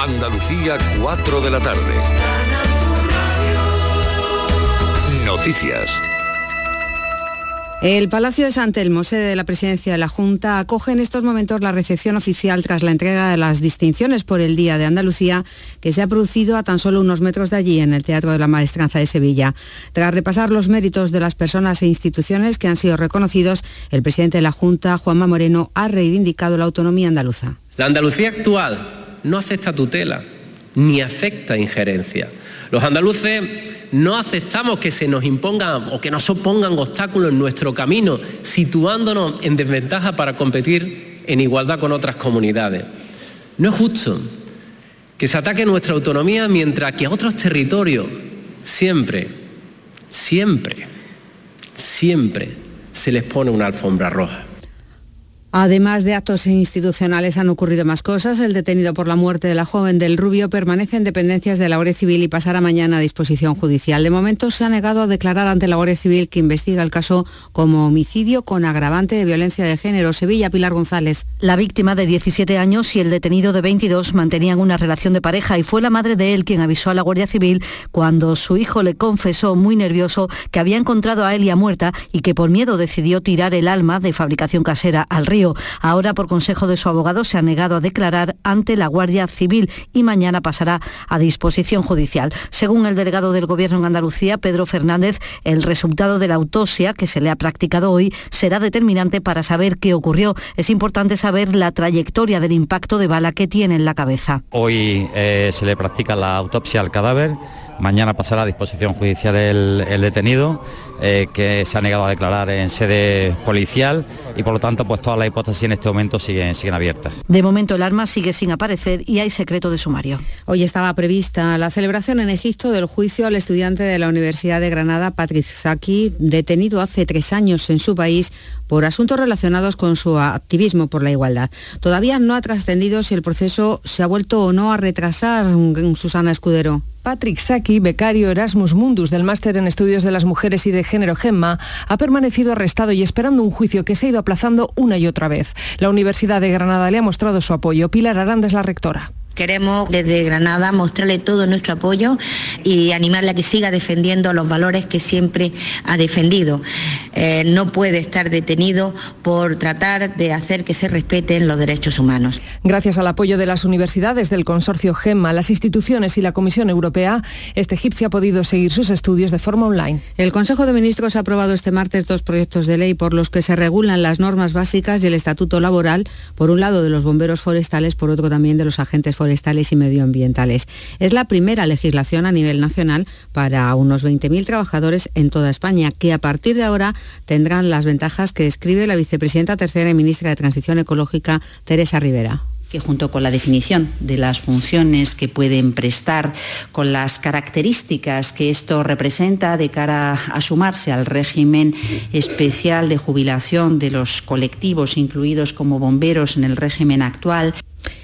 Andalucía, 4 de la tarde. Noticias. El Palacio de San Telmo, sede de la presidencia de la Junta, acoge en estos momentos la recepción oficial tras la entrega de las distinciones por el Día de Andalucía, que se ha producido a tan solo unos metros de allí, en el Teatro de la Maestranza de Sevilla. Tras repasar los méritos de las personas e instituciones que han sido reconocidos, el presidente de la Junta, Juanma Moreno, ha reivindicado la autonomía andaluza. La Andalucía actual no acepta tutela ni acepta injerencia. Los andaluces no aceptamos que se nos impongan o que nos opongan obstáculos en nuestro camino, situándonos en desventaja para competir en igualdad con otras comunidades. No es justo que se ataque nuestra autonomía mientras que a otros territorios siempre, siempre, siempre se les pone una alfombra roja. Además de actos institucionales han ocurrido más cosas. El detenido por la muerte de la joven del Rubio permanece en dependencias de la Guardia Civil y pasará mañana a disposición judicial. De momento se ha negado a declarar ante la Guardia Civil que investiga el caso como homicidio con agravante de violencia de género. Sevilla, Pilar González. La víctima de 17 años y el detenido de 22 mantenían una relación de pareja y fue la madre de él quien avisó a la Guardia Civil cuando su hijo le confesó muy nervioso que había encontrado a Elia muerta y que por miedo decidió tirar el alma de fabricación casera al río. Ahora, por consejo de su abogado, se ha negado a declarar ante la Guardia Civil y mañana pasará a disposición judicial. Según el delegado del Gobierno en Andalucía, Pedro Fernández, el resultado de la autopsia que se le ha practicado hoy será determinante para saber qué ocurrió. Es importante saber la trayectoria del impacto de bala que tiene en la cabeza. Hoy eh, se le practica la autopsia al cadáver Mañana pasará a disposición judicial el, detenido, eh, que se ha negado a declarar en sede policial y por lo tanto pues todas las hipótesis en este momento siguen, siguen abiertas. De momento el arma sigue sin aparecer y hay secreto de sumario. Hoy estaba prevista la celebración en Egipto del juicio al estudiante de la Universidad de Granada, Patrick Saki, detenido hace tres años en su país por asuntos relacionados con su activismo por la igualdad. Todavía no ha trascendido si el proceso se ha vuelto o no a retrasar, Susana Escudero. Patrick Saki, becario Erasmus Mundus del Máster en Estudios de las Mujeres y de Género Gemma, ha permanecido arrestado y esperando un juicio que se ha ido aplazando una y otra vez. La Universidad de Granada le ha mostrado su apoyo. Pilar Aranda es la rectora. Queremos desde Granada mostrarle todo nuestro apoyo y animarle a que siga defendiendo los valores que siempre ha defendido. Eh, no puede estar detenido por tratar de hacer que se respeten los derechos humanos. Gracias al apoyo de las universidades del consorcio GEMMA, las instituciones y la Comisión Europea, este egipcio ha podido seguir sus estudios de forma online. El Consejo de Ministros ha aprobado este martes dos proyectos de ley por los que se regulan las normas básicas y el estatuto laboral, por un lado de los bomberos forestales, por otro también de los agentes forestales y medioambientales. Es la primera legislación a nivel nacional para unos 20.000 trabajadores en toda España, que a partir de ahora tendrán las ventajas que describe la vicepresidenta tercera y ministra de Transición Ecológica, Teresa Rivera que junto con la definición de las funciones que pueden prestar, con las características que esto representa de cara a sumarse al régimen especial de jubilación de los colectivos incluidos como bomberos en el régimen actual,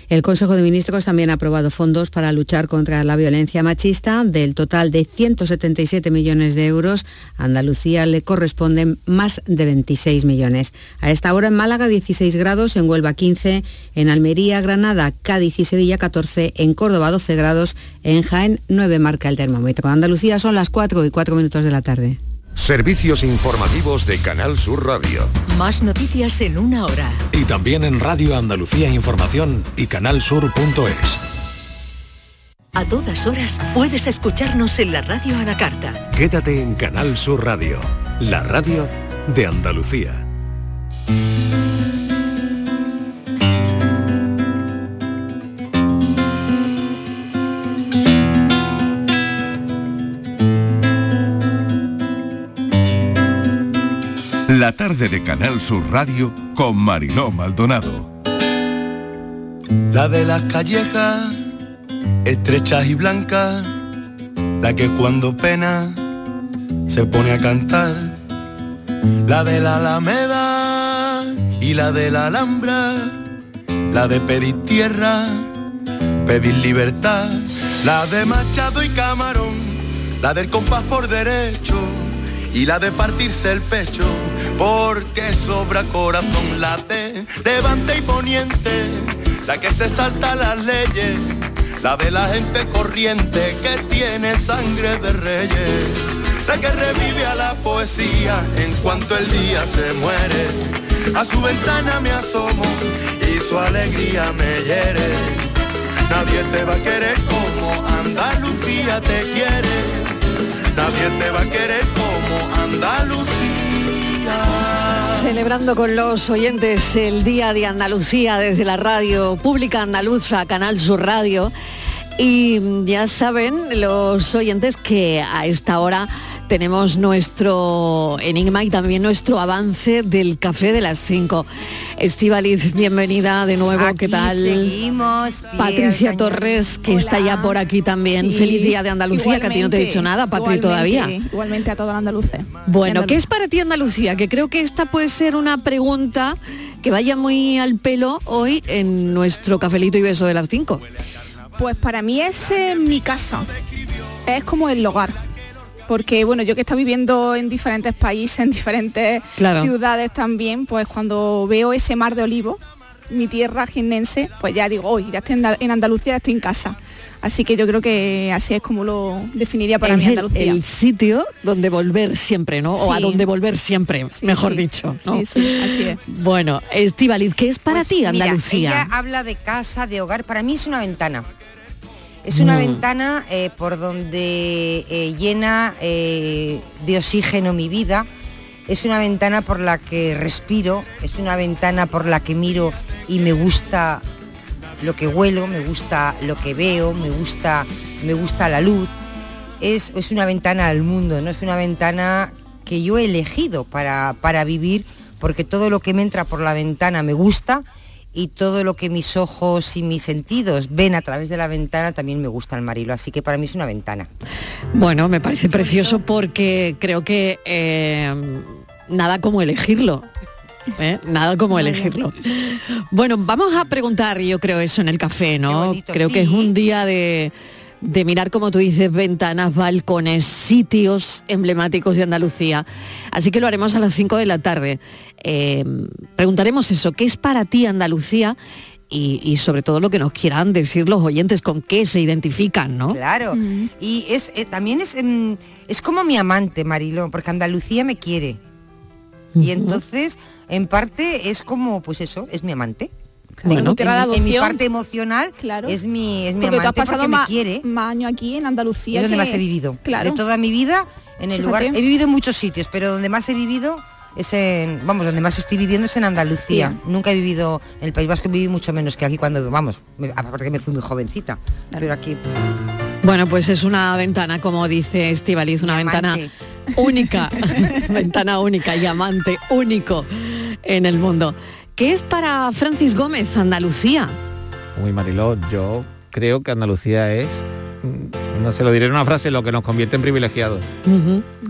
el Consejo de Ministros también ha aprobado fondos para luchar contra la violencia machista. Del total de 177 millones de euros, a Andalucía le corresponden más de 26 millones. A esta hora en Málaga 16 grados, en Huelva 15, en Almería, Granada, Cádiz y Sevilla 14, en Córdoba 12 grados, en Jaén 9 marca el termómetro. Andalucía son las 4 y 4 minutos de la tarde. Servicios informativos de Canal Sur Radio. Más noticias en una hora. Y también en Radio Andalucía Información y canalsur.es. A todas horas puedes escucharnos en la radio a la carta. Quédate en Canal Sur Radio, la radio de Andalucía. La tarde de Canal Sur Radio con Mariló Maldonado. La de las callejas, estrechas y blancas, la que cuando pena se pone a cantar. La de la Alameda y la de la Alhambra, la de pedir tierra, pedir libertad, la de Machado y Camarón, la del compás por derecho y la de partirse el pecho porque sobra corazón late, levante y poniente, la que se salta las leyes, la de la gente corriente que tiene sangre de reyes, la que revive a la poesía en cuanto el día se muere. A su ventana me asomo y su alegría me hiere. Nadie te va a querer como Andalucía te quiere. Nadie te va a querer como Andalucía. Celebrando con los oyentes el Día de Andalucía desde la radio pública andaluza, Canal Sur Radio. Y ya saben los oyentes que a esta hora tenemos nuestro enigma y también nuestro avance del café de las 5. Estivaliz, bienvenida de nuevo, ¿qué tal? Seguimos. Patricia Torres, que está ya por aquí también. Sí. Feliz día de Andalucía, que a ti no te he dicho nada, Patri, todavía. Igualmente a toda la andaluce. Bueno, ¿qué es para ti Andalucía? Que creo que esta puede ser una pregunta que vaya muy al pelo hoy en nuestro cafelito y beso de las 5. Pues para mí es eh, mi casa. Es como el hogar. Porque bueno, yo que he estado viviendo en diferentes países, en diferentes Claro. ciudades también, pues cuando veo ese mar de olivo, mi tierra jiennense, pues ya digo, hoy ya estoy en Andal- en Andalucía, estoy en casa. Así que yo creo que así es como lo definiría para Es mí el, Andalucía. el sitio donde volver siempre, ¿no? O a donde volver siempre, mejor sí. dicho. ¿no? Sí, sí, así es. Bueno, Estivaliz, ¿qué es para Pues ti mira, Andalucía? ella habla de casa, de hogar. Para mí es una ventana. Es una Mm. ventana eh, por donde eh, llena eh, de oxígeno mi vida. Es una ventana por la que respiro. Es una ventana por la que miro y me gusta lo que huelo, me gusta lo que veo, me gusta, me gusta la luz. Es, es una ventana al mundo, no es una ventana que yo he elegido para, para vivir, porque todo lo que me entra por la ventana me gusta y todo lo que mis ojos y mis sentidos ven a través de la ventana también me gusta el marilo, así que para mí es una ventana. Bueno, me parece precioso porque creo que eh, nada como elegirlo. ¿eh? Nada como elegirlo. Bueno, vamos a preguntar, yo creo eso en el café, ¿no? bonito, creo que es un día de, de mirar, como tú dices, ventanas, balcones, sitios emblemáticos de Andalucía. Así que lo haremos a las 5 de la tarde. Eh, preguntaremos eso, ¿qué es para ti Andalucía? Y, y sobre todo lo que nos quieran decir los oyentes, con qué se identifican, ¿no? Claro. Y es eh, también es, em, es como mi amante, Mariló, porque Andalucía me quiere. Y entonces, en parte, es como, pues eso, es mi amante. Bueno, en, en mi parte emocional Claro. es mi, es mi Porque tú has amante pasado porque me quiere. más años aquí en Andalucía. Es donde que- más he vivido. Claro. De toda mi vida, en el lugar. He vivido en muchos sitios, pero donde más he vivido es en. Vamos, donde más estoy viviendo es en Andalucía. Nunca he vivido. En el País Vasco viví mucho menos que aquí cuando. Vamos, me- aparte que me fui muy jovencita. Pero aquí. Bueno, pues es una ventana, como dice Estivaliz, una ventana única, ventana única y amante único en el mundo. ¿Qué es para Francis Gómez, Andalucía? Uy, Mariló, yo creo que Andalucía es, no se lo diré en una frase, lo que nos convierte en privilegiados.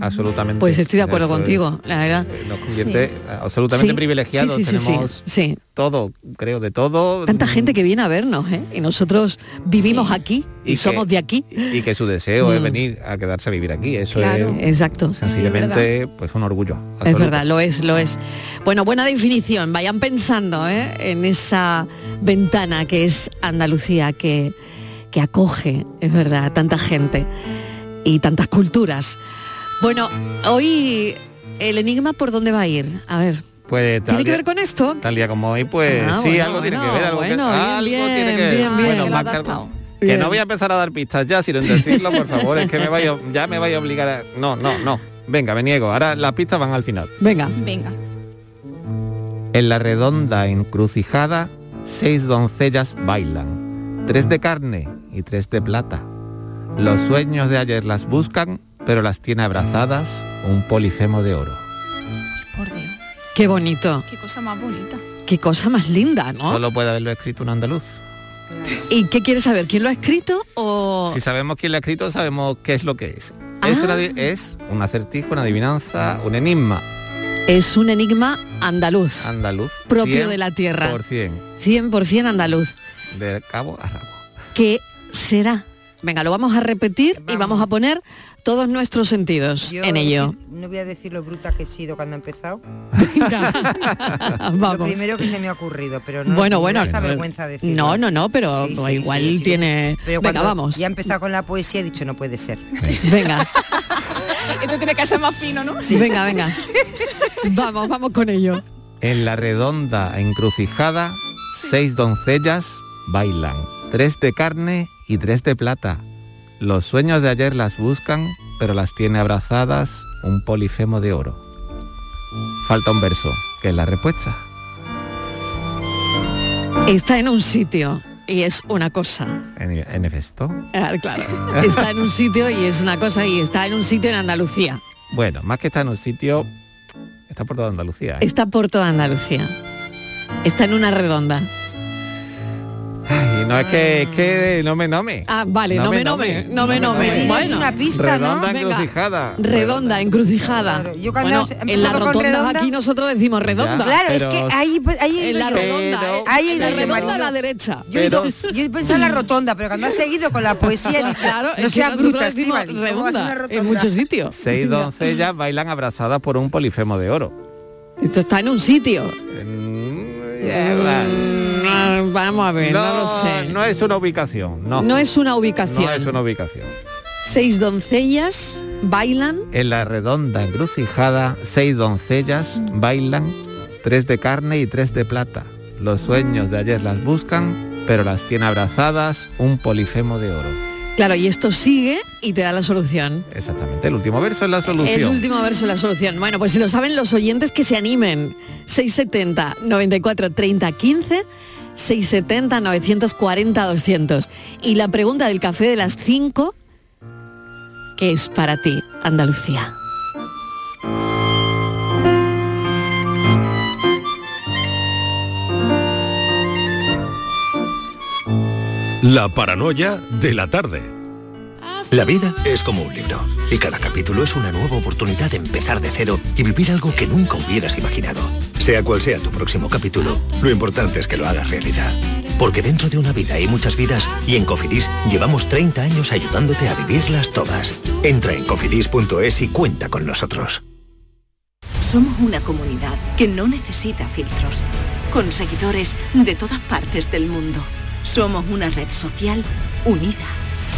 Absolutamente. Pues estoy de acuerdo contigo, es- la verdad. nos convierte absolutamente Sí, privilegiados. sí, Tenemos sí. todo, creo, de todo. Tanta gente que viene a vernos, ¿eh? Y nosotros vivimos aquí y, que- somos de aquí. Y que su deseo es Mm. venir a quedarse a vivir aquí. Eso Claro. es Exacto. sencillamente pues un orgullo. Es verdad, lo es, lo es. Bueno, buena definición. Vayan pensando ¿eh? en esa ventana que es Andalucía, que, que acoge, es verdad, a tanta gente y tantas culturas. Bueno, hoy el enigma por dónde va a ir. A ver, Pues, tal ¿tiene que ver con esto? Tal día como hoy, pues Ah, sí, bueno, algo tiene bueno, que ver, algo, que- bueno, bien, algo bien, tiene que ver. bien, bien. Bueno, Que más que algo- que no voy a empezar a dar pistas ya, sin decirlo, por favor, es que me vaya, ya me vaya a obligar a... No, no, no. Venga, me niego. Ahora las pistas van al final. Venga. Venga. En la redonda encrucijada, seis doncellas bailan, tres de carne y tres de plata. Los sueños de ayer las buscan, pero las tiene abrazadas un polifemo de oro. Por Dios. Qué bonito, Qué cosa más bonita. qué cosa más linda, ¿no? Solo puede haberlo escrito un andaluz. ¿Y qué quieres saber? ¿Quién lo ha escrito o...? Si sabemos quién lo ha escrito, sabemos qué es lo que es. Es, una, di- es un acertijo, una adivinanza, un enigma Es un enigma andaluz, andaluz. propio de la tierra. Por 100, 100% andaluz. de cabo a rabo. ¿Qué será? Venga, lo vamos a repetir y vamos a poner todos nuestros sentidos Yo en ello. No voy a decir lo bruta que he sido cuando he empezado. Vamos. Lo primero que se me ha ocurrido, pero no bueno, bueno. vergüenza decirlo. No, no, no, pero Sí, sí, igual sí, sí. tiene. Pero Venga, vamos. Ya he empezado con la poesía he dicho no puede ser. Venga, Esto tiene que ser más fino, ¿no? sí, venga, venga. Vamos, vamos con ello. En la redonda encrucijada, seis doncellas bailan, tres de carne y tres de plata. Los sueños de ayer las buscan, pero las tiene abrazadas un polifemo de oro. Falta un verso, que es la respuesta. Está en un sitio y es una cosa. En, en. Ah, claro. Está en un sitio y es una cosa y está en un sitio en Andalucía. Bueno, más que está en un sitio, está por toda Andalucía. ¿eh? Está por toda Andalucía. Está en una redonda. No es que, es que no me nome. Ah, vale, no, me nome, no me nome. Bueno, una pista, Redonda encrucijada. redonda, encrucijada. Yo cuando Bueno, en las rotondas redonda- aquí nosotros decimos redonda. Claro, Pero- es que ahí, ahí he En la redonda, Pero- ¿eh? Ahí en la redonda a la derecha. Yo yo he pensado en la rotonda, pero cuando has seguido con la poesía he dicho, Claro, no es que seas bruta, decimos Estíbaliz, ¿cómo vas a una redonda en muchos sitios. Seis doncellas bailan abrazadas por un polifemo de oro. Esto está en un sitio. Mm, Mm, Vamos a ver, no, lo sé. no es una ubicación, no. No es una ubicación. No es una ubicación. Seis doncellas bailan. En la redonda encrucijada, seis doncellas bailan, tres de carne y tres de plata. Los sueños de ayer las buscan, pero las tiene abrazadas un polifemo de oro. Claro, y esto sigue y te da la solución. Exactamente, el último verso es la solución. El último verso es la solución. Bueno, pues si lo saben los oyentes que se animen. 670 94 30 15 670 940 200. Y la pregunta del café de las 5 ¿qué es para ti Andalucía? La paranoia de la tarde. La vida es como un libro y cada capítulo es una nueva oportunidad de empezar de cero y vivir algo que nunca hubieras imaginado. Sea cual sea tu próximo capítulo, lo importante es que lo hagas realidad. Porque dentro de una vida hay muchas vidas y en Cofidis llevamos 30 años ayudándote a vivirlas todas. Entra en cofidis.es y cuenta con nosotros. Somos una comunidad que no necesita filtros, con seguidores de todas partes del mundo. Somos una red social unida,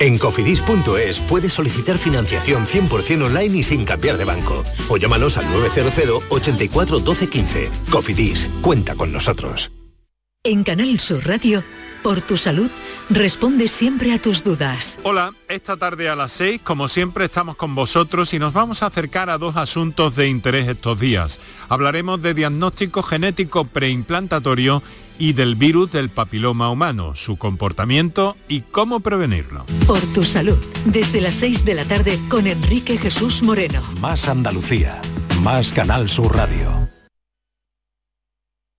En cofidis.es puedes solicitar financiación 100% online y sin cambiar de banco. O llámanos al 900 84 12 15. Cofidis, cuenta con nosotros. En Canal Sur Radio, por tu salud, responde siempre a tus dudas. Hola, esta tarde a las 6, como siempre, estamos con vosotros y nos vamos a acercar a dos asuntos de interés estos días. Hablaremos de diagnóstico genético preimplantatorio y del virus del papiloma humano, su comportamiento y cómo prevenirlo. Por tu salud, desde las 6 de la tarde con Enrique Jesús Moreno. Más Andalucía. Más Canal Sur Radio.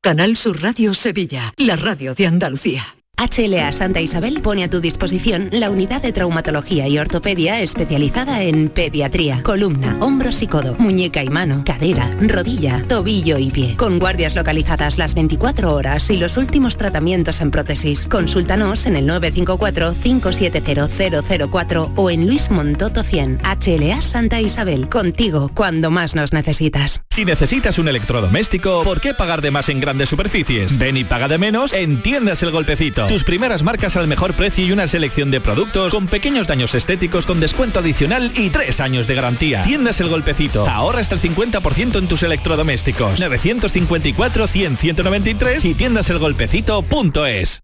Canal Sur Radio Sevilla, la radio de Andalucía. HLA Santa Isabel pone a tu disposición la unidad de traumatología y ortopedia especializada en pediatría, columna, hombros y codo, muñeca y mano, cadera, rodilla, tobillo y pie. Con guardias localizadas las 24 horas y los últimos tratamientos en prótesis. Consúltanos en el 954-570004 o en Luis Montoto 100. HLA Santa Isabel, contigo cuando más nos necesitas. Si necesitas un electrodoméstico, ¿por qué pagar de más en grandes superficies? Ven y paga de menos en Tiendas El Golpecito. Tus primeras marcas al mejor precio y una selección de productos con pequeños daños estéticos con descuento adicional y tres años de garantía. Tiendas El Golpecito. Ahorra hasta el 50% en tus electrodomésticos. 954 100 193 y tiendaselgolpecito.es.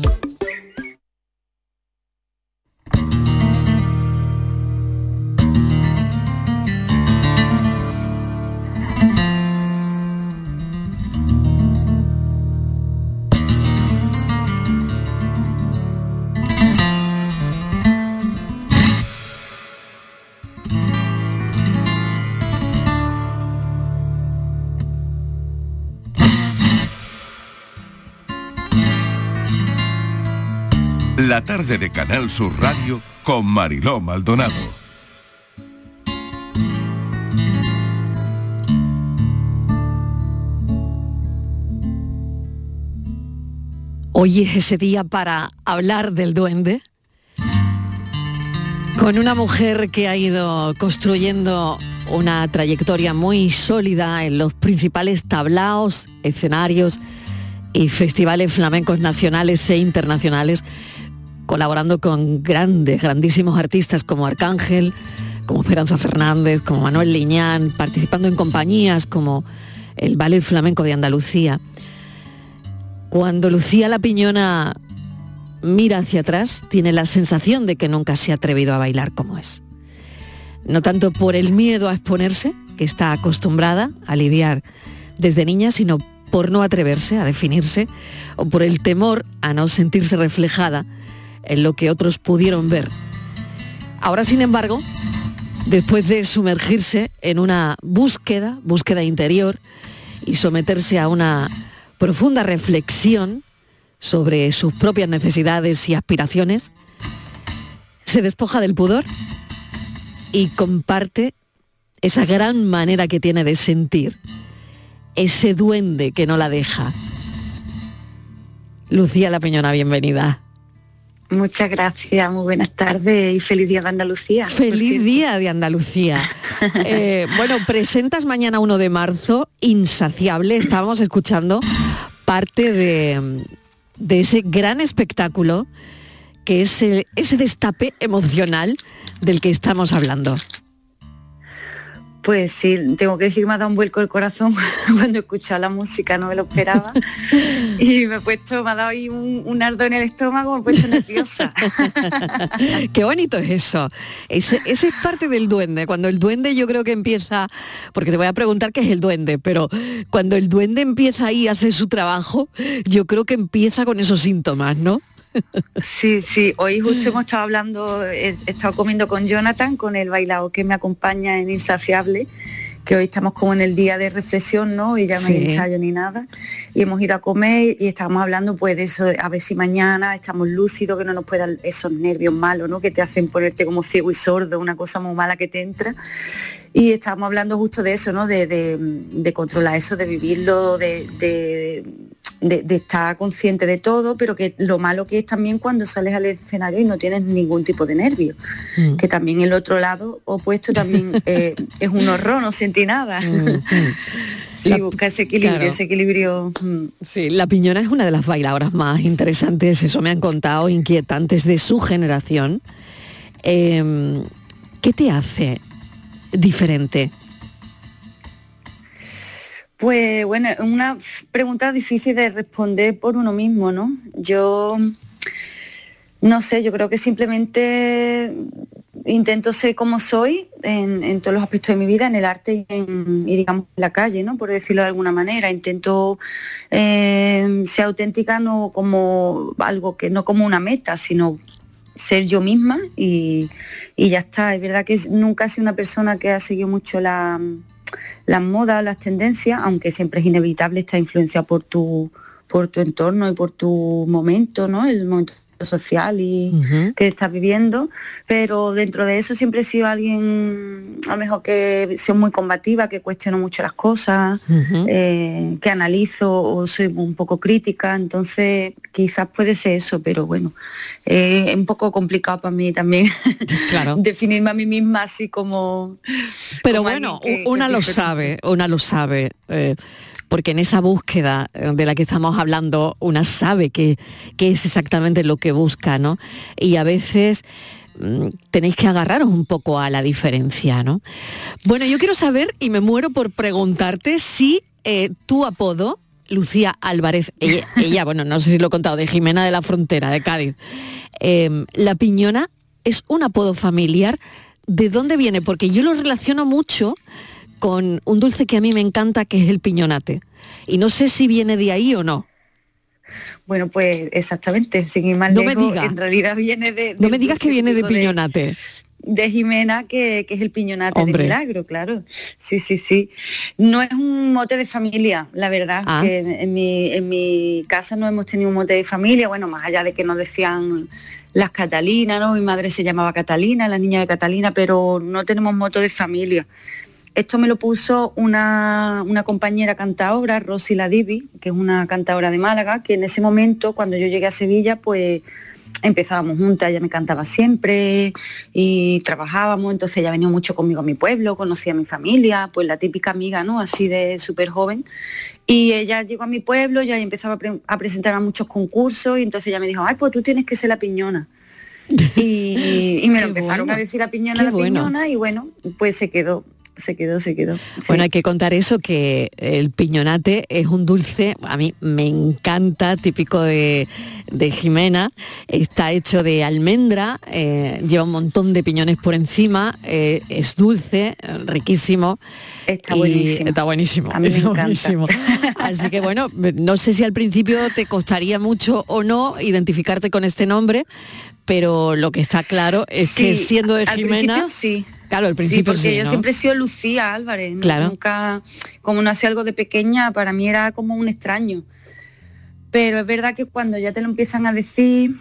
La tarde de Canal Sur Radio con Mariló Maldonado. Hoy es ese día para hablar del duende con una mujer que ha ido construyendo una trayectoria muy sólida en los principales tablaos, escenarios y festivales flamencos nacionales e internacionales, colaborando con grandes, grandísimos artistas como Arcángel, como Esperanza Fernández, como Manuel Liñán, participando en compañías como el Ballet Flamenco de Andalucía. Cuando Lucía La Piñona mira hacia atrás, tiene la sensación de que nunca se ha atrevido a bailar como es. No tanto por el miedo a exponerse, que está acostumbrada a lidiar desde niña, sino por no atreverse a definirse o por el temor a no sentirse reflejada en lo que otros pudieron ver. Ahora, sin embargo, después de sumergirse en una búsqueda, búsqueda interior, y someterse a una profunda reflexión sobre sus propias necesidades y aspiraciones, se despoja del pudor y comparte esa gran manera que tiene de sentir, ese duende que no la deja. Lucía La Peñona, bienvenida. Muchas gracias, muy buenas tardes y feliz día de Andalucía. Feliz día de Andalucía. Eh, bueno, presentas mañana 1 de marzo, Insaciable. Estábamos escuchando parte de, de ese gran espectáculo que es el- ese destape emocional del que estamos hablando. Pues sí, tengo que decir que me ha dado un vuelco el corazón cuando he escuchado la música, no me lo esperaba. y me he puesto, me ha dado ahí un, un ardo en el estómago, me he puesto nerviosa. Qué bonito es eso. Ese, ese es parte del duende. Cuando el duende yo creo que empieza, porque te voy a preguntar qué es el duende, pero cuando el duende empieza ahí a hacer su trabajo, yo creo que empieza con esos síntomas, ¿no? Sí, sí, hoy justo hemos estado hablando, he, he estado comiendo con Jonathan, con el bailado que me acompaña en Insaciable, que hoy estamos como en el día de reflexión, ¿no? Y ya no hay ensayo ni nada. Y hemos ido a comer y estábamos hablando pues de eso, a ver si mañana estamos lúcidos, que no nos puedan esos nervios malos, ¿no? Que te hacen ponerte como ciego y sordo, una cosa muy mala que te entra. Y estábamos hablando justo de eso, ¿no? De, de- de controlar eso, de vivirlo, de, de- de- de estar consciente de todo, pero que lo malo que es también cuando sales al escenario y no tienes ningún tipo de nervio. Que también el otro lado opuesto también eh, es un horror, no sentí nada. Sí, La- busca ese equilibrio, claro. ese equilibrio. mm. Sí, la piñona es una de las bailadoras más interesantes, eso me han contado, inquietantes de su generación. Eh, ¿Qué te hace diferente? Pues bueno, una pregunta difícil de responder por uno mismo, ¿no? Yo no sé, yo creo que simplemente intento ser como soy en, todos los aspectos de mi vida, en el arte y, en, digamos en la calle, ¿no? Por decirlo de alguna manera. Intento eh, ser auténtica no como algo que no como una meta, sino ser yo misma y, y ya está. Es verdad que nunca he sido una persona que ha seguido mucho la, las modas, las tendencias, aunque siempre es inevitable estar influenciado por tu, por tu entorno y por tu momento, ¿no? El momento social y que estás viviendo, pero dentro de eso siempre he sido alguien a lo mejor que soy muy combativa, que cuestiono mucho las cosas, eh, que analizo o soy un poco crítica, entonces quizás puede ser eso, pero bueno, eh, es un poco complicado para mí también definirme a mí misma así como... Pero como bueno, que- una que lo sabe, una lo sabe, eh, porque en esa búsqueda de la que estamos hablando, una sabe que es exactamente lo que que busca, ¿no? Y a veces mm, tenéis que agarraros un poco a la diferencia, ¿no? Bueno, yo quiero saber, y me muero por preguntarte, si eh, tu apodo, Lucía Álvarez, ella, ella, bueno, no sé si lo he contado, de Jimena de la Frontera, de Cádiz, em, la piñona es un apodo familiar. ¿De dónde viene? Porque yo lo relaciono mucho con un dulce que a mí me encanta, que es el piñonate. Y no sé si viene de ahí o no. Bueno, pues exactamente, sin ir más No me lejos, diga. en realidad viene de... No me digas que viene de piñonate. de Jimena, que, que es el piñonate Hombre. de milagro, claro. Sí, sí, sí. No es un mote de familia, la verdad. Ah. que en, en mi, en mi casa no hemos tenido un mote de familia, bueno, más allá de que nos decían las Catalinas, ¿no? Mi madre se llamaba Catalina, la niña de Catalina, pero no tenemos mote de familia. Esto me lo puso una, una compañera cantadora, Rosy Ladivi, que es una cantadora de Málaga, que en ese momento, cuando yo llegué a Sevilla, pues empezábamos juntas, ella me cantaba siempre y trabajábamos, entonces ella venía mucho conmigo a mi pueblo, conocía a mi familia, pues la típica amiga, ¿no? Así de súper joven. Y ella llegó a mi pueblo, ya empezaba a, pre- a presentar a muchos concursos y entonces ella me dijo, ay, pues tú tienes que ser la piñona. Y, y me lo empezaron bueno, a decir la piñona, qué la bueno. piñona y bueno, pues se quedó, se quedó, se quedó. Sí. Bueno, hay que contar eso, que el piñonate es un dulce, a mí me encanta, típico de, de Jimena, está hecho de almendra, eh, lleva un montón de piñones por encima, eh, es dulce, riquísimo. Está buenísimo. Está buenísimo. A mí me está encanta. buenísimo. Así que bueno, no sé si al principio te costaría mucho o no identificarte con este nombre, pero lo que está claro es que siendo de Jimena... sí. Claro, al Sí, principio porque sí, yo ¿no? siempre he sido Lucía Álvarez. ¿no? Claro. Nunca, como no hacía algo de pequeña, para mí era como un extraño. Pero es verdad que cuando ya te lo empiezan a decir,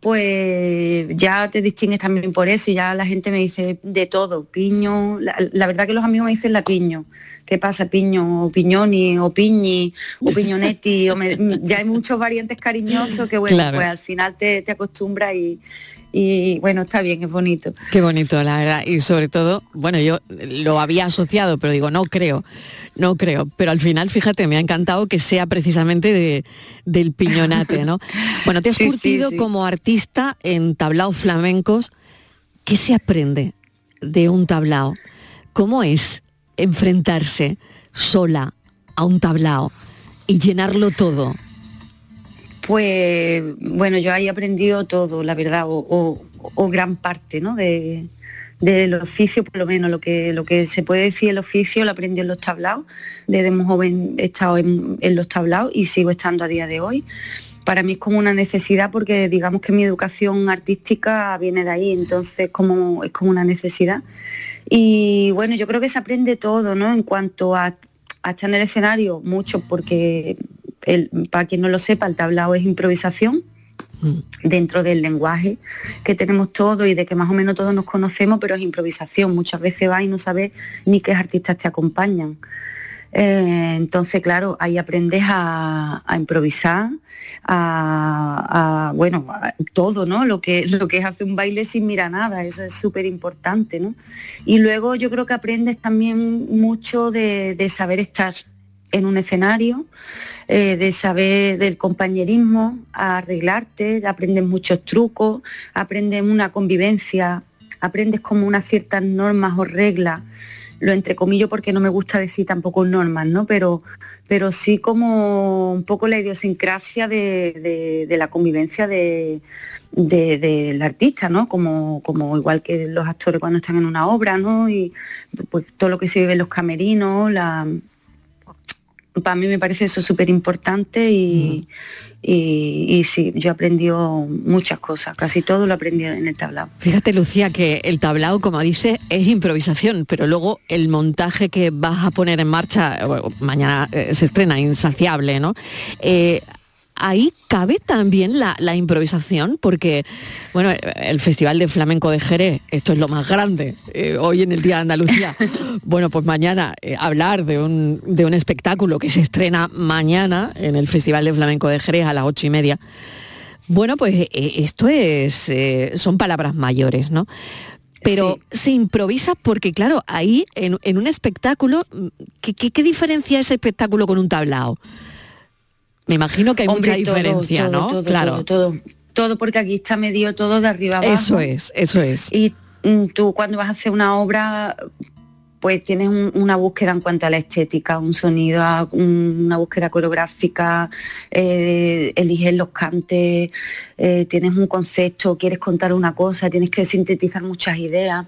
pues ya te distingues también por eso y ya la gente me dice de todo, piño. La, la verdad que los amigos me dicen la piño. ¿Qué pasa, piño? O piñoni, o piñi, o piñonetti. o me- ya hay muchos variantes cariñosos que bueno, Claro. pues al final te, te acostumbras y, y bueno, está bien, es bonito. Qué bonito, la verdad. Y sobre todo, bueno, yo lo había asociado, pero digo, no creo, no creo. Pero al final, fíjate, me ha encantado que sea precisamente de, del piñonate, ¿no? Bueno, te has Sí, sí, curtido sí. como artista en tablaos flamencos. ¿Qué se aprende de un tablao? ¿Cómo es enfrentarse sola a un tablao y llenarlo todo? Pues bueno, yo ahí he aprendido todo, la verdad, o, o- o gran parte ¿no? de, del oficio, por lo menos lo que, lo que se puede decir el oficio lo aprendí en los tablaos. Desde muy joven he estado en, los tablaos y sigo estando a día de hoy. Para mí es como una necesidad porque digamos que mi educación artística viene de ahí, entonces como, es como una necesidad. Y bueno, yo creo que se aprende todo, ¿no? En cuanto a, a estar en el escenario, mucho porque el- para quien no lo sepa, el tablao es improvisación dentro del lenguaje que tenemos todos y de que más o menos todos nos conocemos, pero es improvisación. Muchas veces vas y no sabes ni qué artistas te acompañan. Eh, entonces, claro, ahí aprendes a, a improvisar, a, a, bueno, a todo, ¿no? Lo que, lo que es hacer un baile sin mirar nada, eso es súper importante, ¿no? Y luego yo creo que aprendes también mucho de, de saber estar en un escenario, eh, de saber del compañerismo, a arreglarte, aprendes muchos trucos, aprendes una convivencia, aprendes como unas ciertas normas o reglas, lo entrecomillo porque no me gusta decir tampoco normas, ¿no? Pero, pero sí como un poco la idiosincrasia de, de- de la convivencia de, de- del artista, ¿no? Como, como igual que los actores cuando están en una obra, ¿no? Y pues todo lo que se vive en los camerinos, la, para mí me parece eso súper importante y, y, sí, yo he aprendido muchas cosas, casi todo lo aprendí en el tablao. Fíjate, Lucía, que el tablao, como dices, es improvisación, pero luego el montaje que vas a poner en marcha, mañana eh, se estrena, insaciable, ¿no? Eh, ahí cabe también la, la improvisación, porque, bueno, el Festival de Flamenco de Jerez, esto es lo más grande, eh, hoy en el Día de Andalucía. Bueno, pues mañana eh, hablar de un, de un espectáculo que se estrena mañana en el Festival de Flamenco de Jerez a las ocho y media. Bueno, pues eh, esto es, son palabras mayores, ¿no? Pero se improvisa porque, claro, ahí en, en un espectáculo, ¿qué, qué, qué diferencia ese espectáculo con un tablao? Me imagino que hay Hombre, mucha todo, diferencia, todo, ¿no? todo, claro. todo, todo, porque aquí está medio todo de arriba abajo. Eso es, eso es. Y mm, tú cuando vas a hacer una obra pues tienes una búsqueda en cuanto a la estética, un sonido, una búsqueda coreográfica, eh, eliges los cantes, eh, tienes un concepto, quieres contar una cosa, tienes que sintetizar muchas ideas.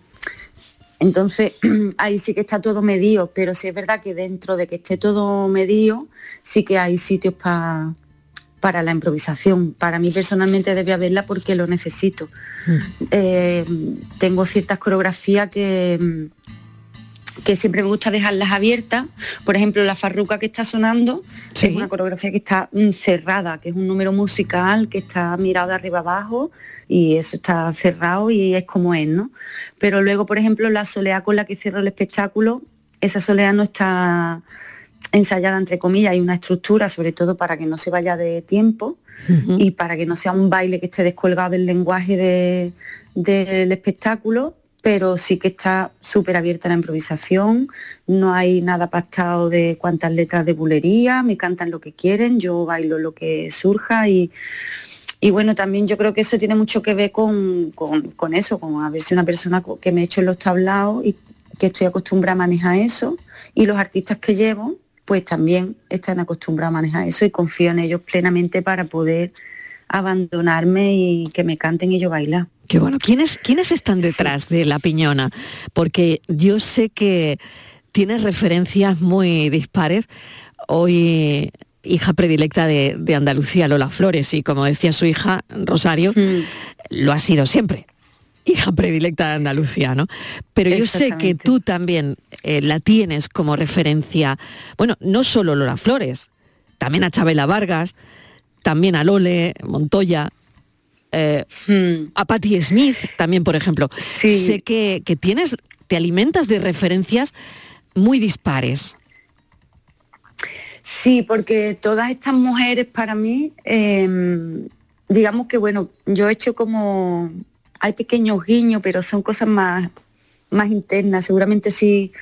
Entonces, ahí sí que está todo medido, pero sí es verdad que dentro de que esté todo medido, sí que hay sitios para la improvisación. Para mí personalmente debe haberla porque lo necesito. Mm. Eh, tengo ciertas coreografías que que siempre me gusta dejarlas abiertas. Por ejemplo, la farruca que está sonando es una coreografía que está mm, cerrada, que es un número musical que está mirado de arriba abajo y eso está cerrado y es como es, ¿no? Pero luego, por ejemplo, la soleá con la que cierro el espectáculo, esa soleá no está ensayada entre comillas, hay una estructura sobre todo para que no se vaya de tiempo y para que no sea un baile que esté descolgado del lenguaje del espectáculo pero sí que está súper abierta la improvisación, no hay nada pactado de cuántas letras de bulería, me cantan lo que quieren, yo bailo lo que surja y, y bueno, también yo creo que eso tiene mucho que ver con, con, eso, con a ver una persona que me he hecho en los tablaos y que estoy acostumbrada a manejar eso. Y los artistas que llevo pues también están acostumbrados a manejar eso y confío en ellos plenamente para poder abandonarme y que me canten y yo bailar. Qué bueno. ¿Quiénes, ¿quiénes están detrás de La Piñona? Porque yo sé que tienes referencias muy dispares. Hoy hija predilecta de, Andalucía, Lola Flores, y como decía su hija, Rosario, mm. lo ha sido siempre hija predilecta de Andalucía, ¿no? Pero yo sé que tú también eh, la tienes como referencia, bueno, no solo Lola Flores, también a Chabela Vargas, también a Lole Montoya, eh, hmm. a Patti Smith también, por ejemplo. Sé que, tienes, te alimentas de referencias muy dispares. Sí, porque todas estas mujeres para mí, em, digamos que bueno, yo he hecho como, hay pequeños guiños, pero son cosas más, más internas. Seguramente si,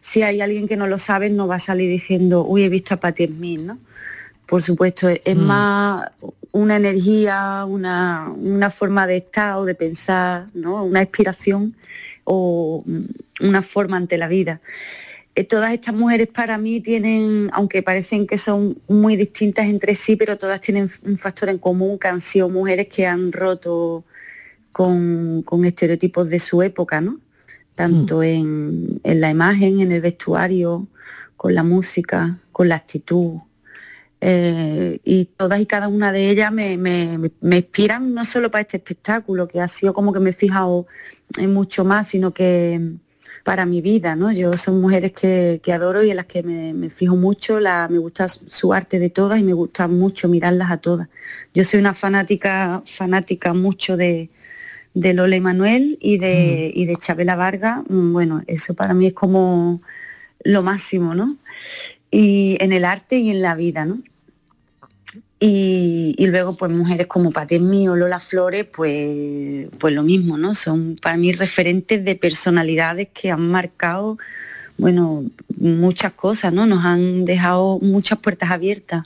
si hay alguien que no lo sabe, no va a salir diciendo, uy, he visto a Patti Smith, ¿no? Por supuesto, es mm. más una energía, una, forma de estar o de pensar, ¿no? una inspiración o una forma ante la vida. Eh, todas estas mujeres para mí tienen, aunque parecen que son muy distintas entre sí, pero todas tienen un factor en común, que han sido mujeres que han roto con, estereotipos de su época, ¿no? Tanto mm. en, en la imagen, en el vestuario, con la música, con la actitud, eh, y todas y cada una de ellas me, inspiran no solo para este espectáculo, que ha sido como que me he fijado en mucho más, sino que para mi vida, ¿no? Yo son mujeres que, adoro y en las que me, fijo mucho, la, me gusta su arte de todas y me gusta mucho mirarlas a todas. Yo soy una fanática, fanática mucho de, de Lola Manuel y de, y de Chabela Vargas. Mm, bueno, eso para mí es como lo máximo, ¿no? Y en el arte y en la vida, ¿no? Y, luego, pues mujeres como Pati Mí o Lola Flores, pues, pues lo mismo, ¿no? Son para mí referentes de personalidades que han marcado, bueno, muchas cosas, ¿no? Nos han dejado muchas puertas abiertas.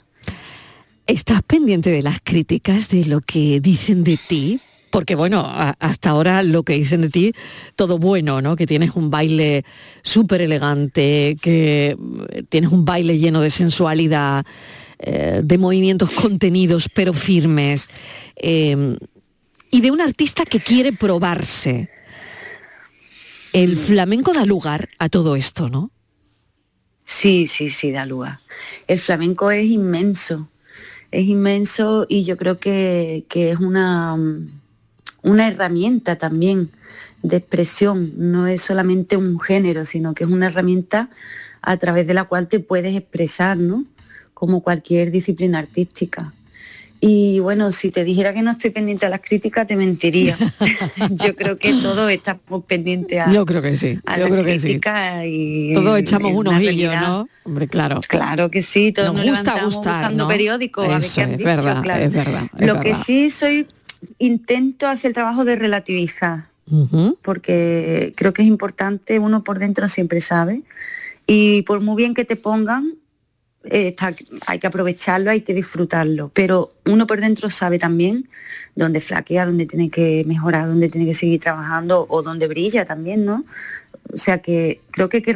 ¿Estás pendiente de las críticas, de lo que dicen de ti? Porque bueno, hasta ahora lo que dicen de ti, todo bueno, ¿no? Que tienes un baile súper elegante, que tienes un baile lleno de sensualidad, eh, de movimientos contenidos pero firmes, eh, y de un artista que quiere probarse. El flamenco da lugar a todo esto, ¿no? Sí, sí, sí, da lugar. El flamenco es inmenso, es inmenso y yo creo que, que es una, una herramienta también de expresión, no es solamente un género, sino que es una herramienta a través de la cual te puedes expresar, ¿no? Como cualquier disciplina artística. Y bueno, si te dijera que no estoy pendiente a las críticas, te mentiría. Yo creo que todos estamos pendientes a, Yo creo que sí. Yo creo que sí. Y, todos echamos un ojillo, ¿no? Hombre, claro. Claro que sí, todos nos, gusta gustar, buscando periódicos a ver qué han es dicho, verdad, claro. es verdad. Lo que sí soy, intento hacer el trabajo de relativizar, porque creo que es importante, uno por dentro siempre sabe, y por muy bien que te pongan, hay que aprovecharlo, hay que disfrutarlo, pero uno por dentro sabe también dónde flaquea, dónde tiene que mejorar, dónde tiene que seguir trabajando o dónde brilla también, ¿no? O sea que creo que hay que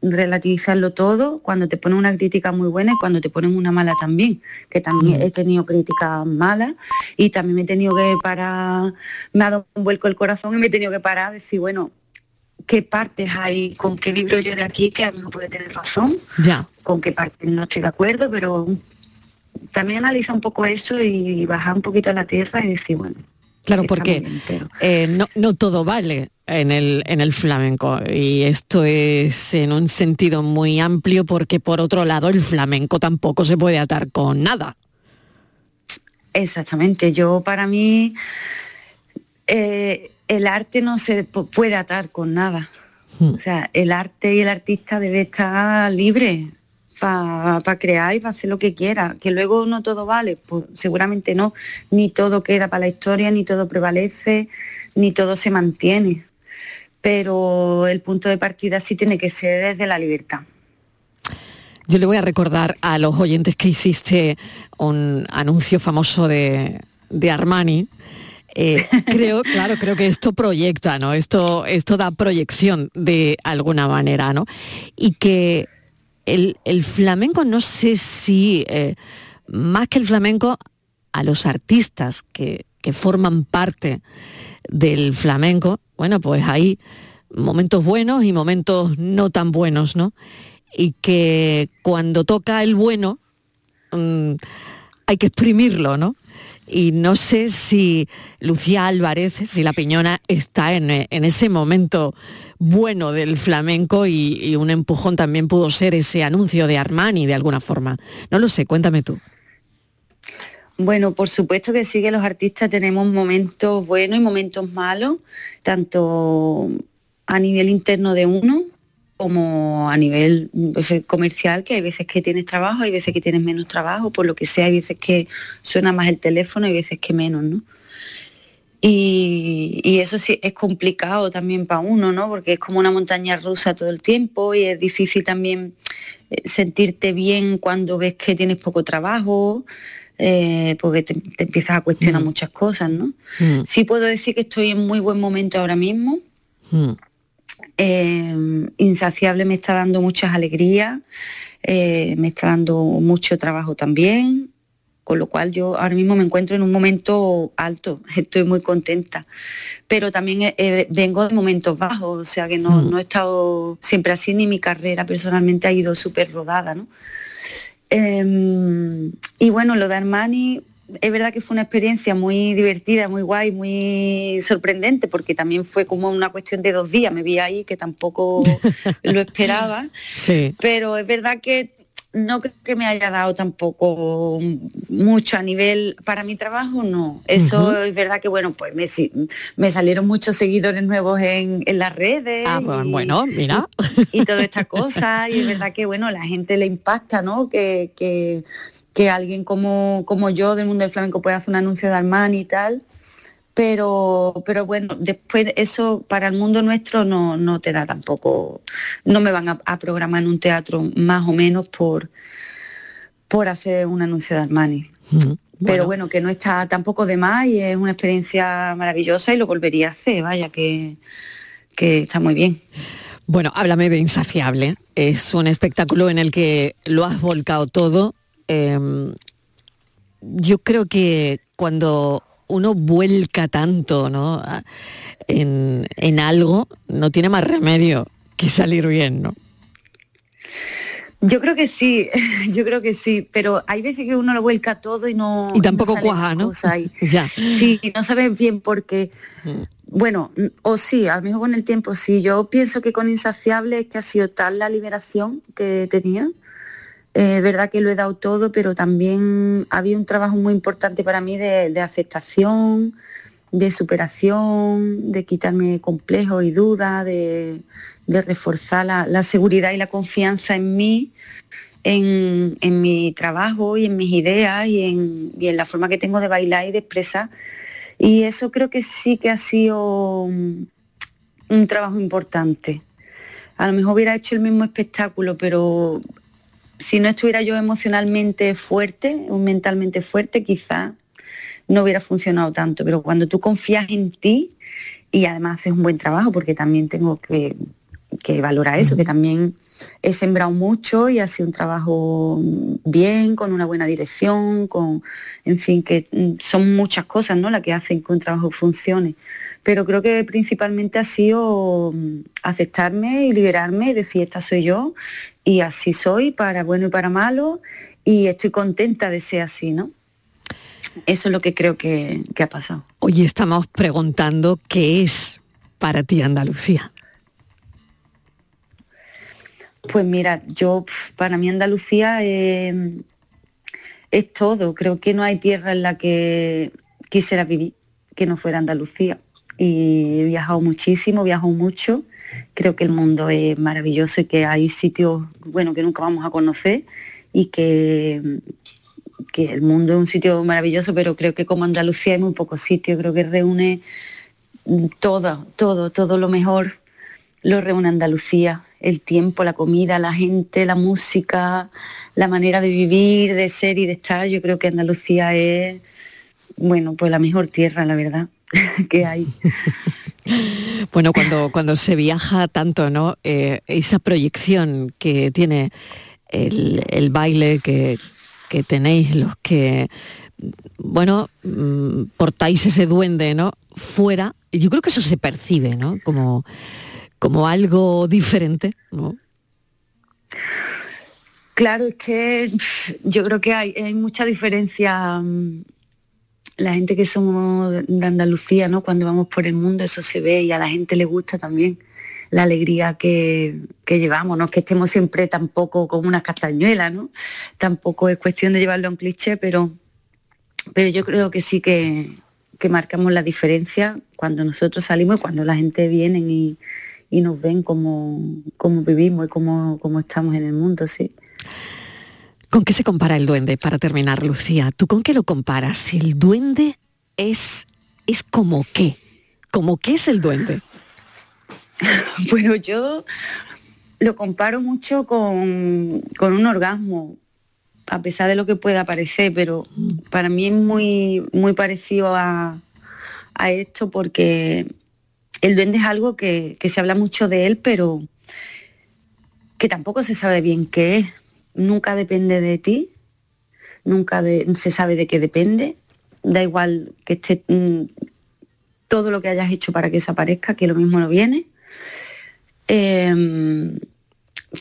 relativizarlo todo cuando te ponen una crítica muy buena y cuando te ponen una mala también, que también he tenido críticas malas y también me he tenido que parar, me ha dado un vuelco el corazón y me he tenido que parar, decir, bueno, qué partes hay, con qué libro yo de aquí, que a mí no puede tener razón, ya. con qué partes no estoy de acuerdo, pero también analiza un poco eso y bajar un poquito a la tierra y decir, bueno. Claro, porque eh, no, no todo vale en el, en el flamenco y esto es en un sentido muy amplio porque por otro lado el flamenco tampoco se puede atar con nada. Exactamente, yo para mí eh, el arte no se puede atar con nada. Hmm. O sea, el arte y el artista debe estar libre para crear y para hacer lo que quiera. Que luego no todo vale, pues seguramente no. Ni todo queda para la historia, ni todo prevalece, ni todo se mantiene. Pero el punto de partida sí tiene que ser desde la libertad. Yo le voy a recordar a los oyentes que hiciste un anuncio famoso de, de Armani eh, creo, claro, creo que esto proyecta, ¿no? Esto, esto da proyección de alguna manera, ¿no? Y que el, flamenco, no sé si, eh, más que el flamenco, a los artistas que, que forman parte del flamenco, bueno, pues hay momentos buenos y momentos no tan buenos, ¿no? Y que cuando toca el bueno, mm, hay que exprimirlo, ¿no? Y no sé si Lucía Álvarez, si la piñona está en, ese momento bueno del flamenco y, un empujón también pudo ser ese anuncio de Armani de alguna forma. No lo sé, cuéntame tú. Bueno, por supuesto que sí que los artistas tenemos momentos buenos y momentos malos, tanto a nivel interno de uno como a nivel pues, comercial, que hay veces que tienes trabajo, hay veces que tienes menos trabajo, por lo que sea, hay veces que suena más el teléfono, hay veces que menos, ¿no? Y, eso sí es complicado también para uno, ¿no? Porque es como una montaña rusa todo el tiempo y es difícil también eh, sentirte bien cuando ves que tienes poco trabajo, eh, porque te, empiezas a cuestionar mm. muchas cosas, ¿no? Mm. Sí puedo decir que estoy en muy buen momento ahora mismo. Mm. Eh, insaciable me está dando muchas alegrías, eh, me está dando mucho trabajo también, con lo cual yo ahora mismo me encuentro en un momento alto, estoy muy contenta, pero también eh, vengo de momentos bajos, o sea que no, mm. no, he estado siempre así, ni mi carrera personalmente ha ido súper rodada. ¿no? Em, y bueno, lo de Armani, es verdad que fue una experiencia muy divertida, muy guay, muy sorprendente, porque también fue como una cuestión de dos días, me vi ahí que tampoco lo esperaba, sí. pero es verdad que no creo que me haya dado tampoco mucho a nivel para mi trabajo, no. Eso es verdad que, bueno, pues me, me salieron muchos seguidores nuevos en, las redes. Ah, pues, bueno, mira. Y, toda esta cosa, y es verdad que, bueno, la gente le impacta, ¿no? Que, que que alguien como, como yo del mundo del flamenco pueda hacer un anuncio de Armani y tal, pero, pero bueno, después eso para el mundo nuestro no, no te da tampoco, no me van a, programar en un teatro más o menos por, por hacer un anuncio de Armani. Pero bueno, que no está tampoco de más y es una experiencia maravillosa y lo volvería a hacer, vaya, que, que está muy bien. Bueno, háblame de Insaciable. Es un espectáculo en el que lo has volcado todo, Em, yo creo que cuando uno vuelca tanto ¿no? en, algo, no tiene más remedio que salir bien, ¿no? Yo creo que sí, yo creo que sí, pero hay veces que uno lo vuelca todo y no... Y tampoco cuaja, ¿no? ya. Sí, no sabes bien por qué. Mm. Bueno, o sí, a lo mejor con el tiempo sí. Yo pienso que con Insaciable es que ha sido tal la liberación que tenía, es verdad que lo he dado todo, pero también había un trabajo muy importante para mí de, aceptación, de superación, de quitarme complejos y dudas, de, reforzar la, seguridad y la confianza en mí, en, mi trabajo y en mis ideas y en, la forma que tengo de bailar y de expresar. Y eso creo que sí que ha sido un trabajo importante. A lo mejor hubiera hecho el mismo espectáculo, pero si no estuviera yo emocionalmente fuerte, mentalmente fuerte, quizá no hubiera funcionado tanto. Pero cuando tú confías en ti y además haces un buen trabajo, porque también tengo que, que valorar eso, que también he sembrado mucho y ha sido un trabajo bien, con una buena dirección, con, en fin, que mm, son muchas cosas ¿no? las que hacen que un trabajo funcione. Pero creo que principalmente ha sido mm, aceptarme y liberarme y decir, esta soy yo y así soy, para bueno y para malo, y estoy contenta de ser así, ¿no? Eso es lo que creo que, que ha pasado. Hoy estamos preguntando qué es para ti Andalucía. Pues mira, yo para mí Andalucía eh, es todo. Creo que no hay tierra en la que quisiera vivir que no fuera Andalucía. Y he viajado muchísimo, viajo mucho. Creo que el mundo es maravilloso y que hay sitios, bueno, que nunca vamos a conocer y que, que el mundo es un sitio maravilloso, pero creo que como Andalucía hay muy pocos sitios. Creo que reúne todo, todo, todo lo mejor lo reúne Andalucía el tiempo, la comida, la gente, la música, la manera de vivir, de ser y de estar. Yo creo que Andalucía es, bueno, pues la mejor tierra, la verdad, que hay. bueno, cuando, cuando se viaja tanto, ¿no? Eh, esa proyección que tiene el, baile que, que tenéis, los que, bueno, mm, portáis ese duende, ¿no? Fuera, yo creo que eso se percibe, ¿no? Como como algo diferente, ¿no? Claro, es que yo creo que hay, mucha diferencia. La gente que somos de Andalucía, ¿no? Cuando vamos por el mundo, eso se ve y a la gente le gusta también la alegría que, llevamos, no es que estemos siempre tampoco como una castañuela, ¿no? Tampoco es cuestión de llevarlo a un cliché, pero, pero yo creo que sí que, que marcamos la diferencia cuando nosotros salimos y cuando la gente viene y, y nos ven como, vivimos y como, estamos en el mundo, sí. ¿Con qué se compara el duende? Para terminar, Lucía, ¿tú con qué lo comparas? ¿El duende es, es como qué? ¿Como qué es el duende? bueno, yo lo comparo mucho con, un orgasmo, a pesar de lo que pueda parecer, pero para mí es muy, muy parecido a, a esto porque el duende es algo que, se habla mucho de él, pero que tampoco se sabe bien qué es. Nunca depende de ti, nunca se sabe de qué depende. Da igual que esté mm, todo lo que hayas hecho para que eso aparezca, que lo mismo no viene. Em,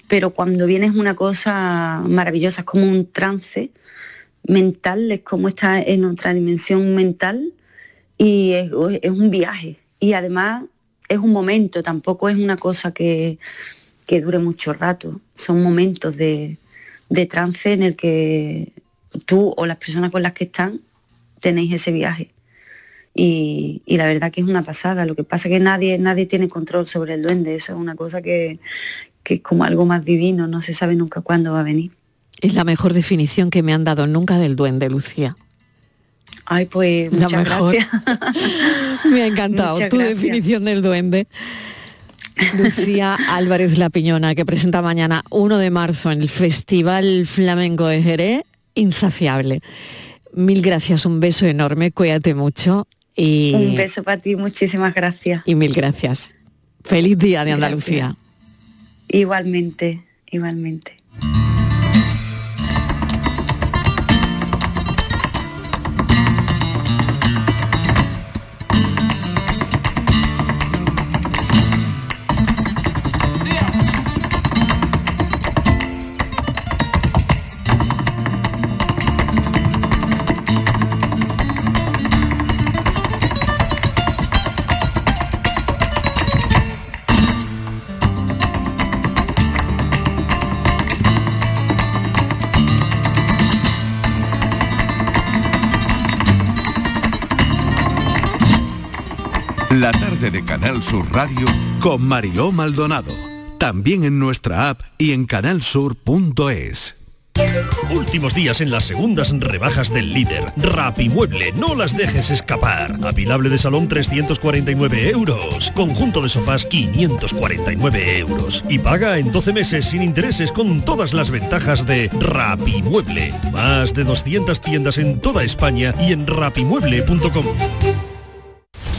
pero cuando viene es una cosa maravillosa, es como un trance mental, es como estar en otra dimensión mental y es un viaje y además es un momento, tampoco es una cosa que, dure mucho rato, son momentos de, trance en el que tú o las personas con las que están tenéis ese viaje. Y, la verdad que es una pasada. Lo que pasa es que nadie, nadie tiene control sobre el duende. Eso es una cosa que, que es como algo más divino. No se sabe nunca cuándo va a venir. Es la mejor definición que me han dado nunca del duende, Lucía. Ay, pues la mejor. Me ha encantado tu definición del duende. Lucía Álvarez La Piñona, que presenta mañana 1 de marzo en el Festival Flamenco de Jerez, insaciable. Mil gracias, un beso enorme, cuídate mucho. Y... Un beso para ti, muchísimas gracias. Y mil gracias. Feliz día de Andalucía. Igualmente, igualmente. La tarde de Canal Sur Radio con Mariló Maldonado. También en nuestra app y en canalsur.es. Últimos días en las segundas rebajas del líder. Rapimueble, no las dejes escapar. Apilable de salón 349 euros. Conjunto de sofás 549 euros. Y paga en 12 meses sin intereses con todas las ventajas de Rapimueble. Más de 200 tiendas en toda España y en rapimueble.com.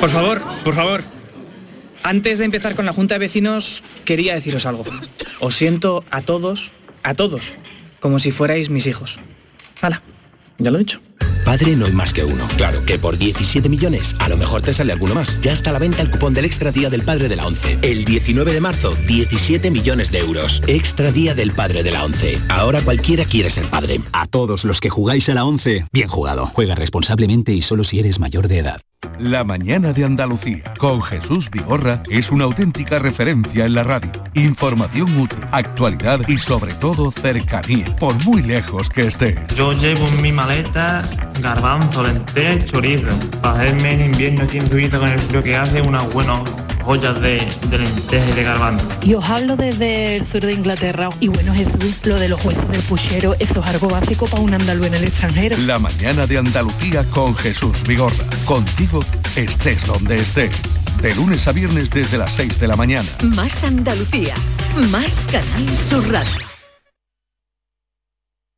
Por favor, por favor. Antes de empezar con la Junta de Vecinos, quería deciros algo. Os siento a todos, a todos, como si fuerais mis hijos. Hala, ya lo he dicho. Padre no hay más que uno. Claro que por 17 millones a lo mejor te sale alguno más. Ya está a la venta el cupón del Extra Día del Padre de la ONCE. El 19 de marzo, 17 millones de euros. Extra Día del Padre de la ONCE. Ahora cualquiera quiere ser padre. A todos los que jugáis a la 11, bien jugado. Juega responsablemente y solo si eres mayor de edad. La mañana de Andalucía con Jesús Vigorra es una auténtica referencia en la radio. Información útil, actualidad y sobre todo cercanía, por muy lejos que estés. Yo llevo en mi maleta garbanzo, lentejas, chorizo. Para hacerme en invierno aquí en Suiza con el frío que hace unas buenas ollas de, de lentejas y de garbanzo. Y os hablo desde el sur de Inglaterra. Y bueno, Jesús, lo de los huesos del puchero, eso es algo básico para un andaluz en el extranjero. La mañana de Andalucía con Jesús Vigorra. Contigo estés donde estés. De lunes a viernes desde las 6 de la mañana. Más Andalucía, más Canal Sur Radio.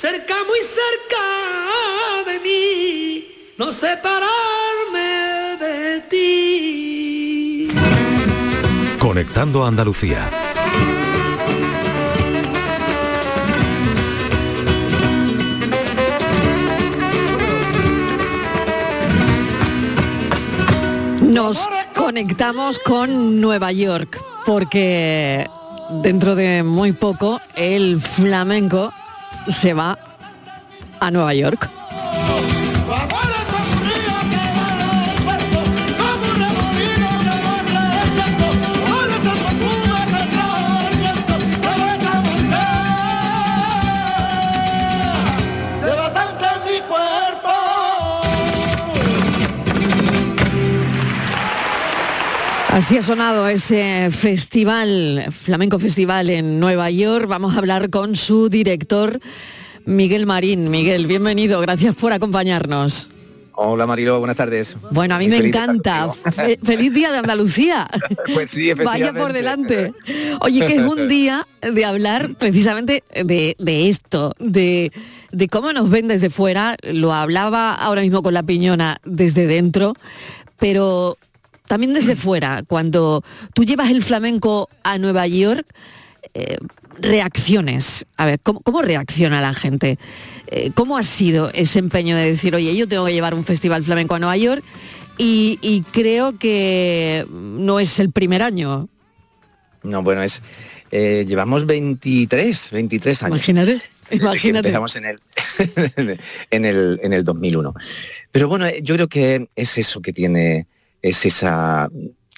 cerca, muy cerca de mí, no separarme de ti. Conectando a Andalucía. Nos conectamos con Nueva York porque dentro de muy poco el flamenco se va a Nueva York. Así ha sonado ese festival, Flamenco Festival en Nueva York. Vamos a hablar con su director, Miguel Marín. Miguel, bienvenido, gracias por acompañarnos. Hola Marilo, buenas tardes. Bueno, a mí Muy me encanta. Fe- feliz día de Andalucía. Pues sí, Vaya por delante. Oye, que es un día de hablar precisamente de, de esto, de de cómo nos ven desde fuera, lo hablaba ahora mismo con la piñona desde dentro, pero también desde fuera, cuando tú llevas el flamenco a Nueva York, eh, reacciones. A ver, ¿cómo, reacciona la gente? Eh, ¿Cómo ha sido ese empeño de decir, oye, yo tengo que llevar un festival flamenco a Nueva York y, creo que no es el primer año? No, bueno, es... Eh, llevamos 23, 23 años. Imagínate. Imagínate. Empezamos en el, en, el, en el 2001. Pero bueno, yo creo que es eso que tiene, es esa,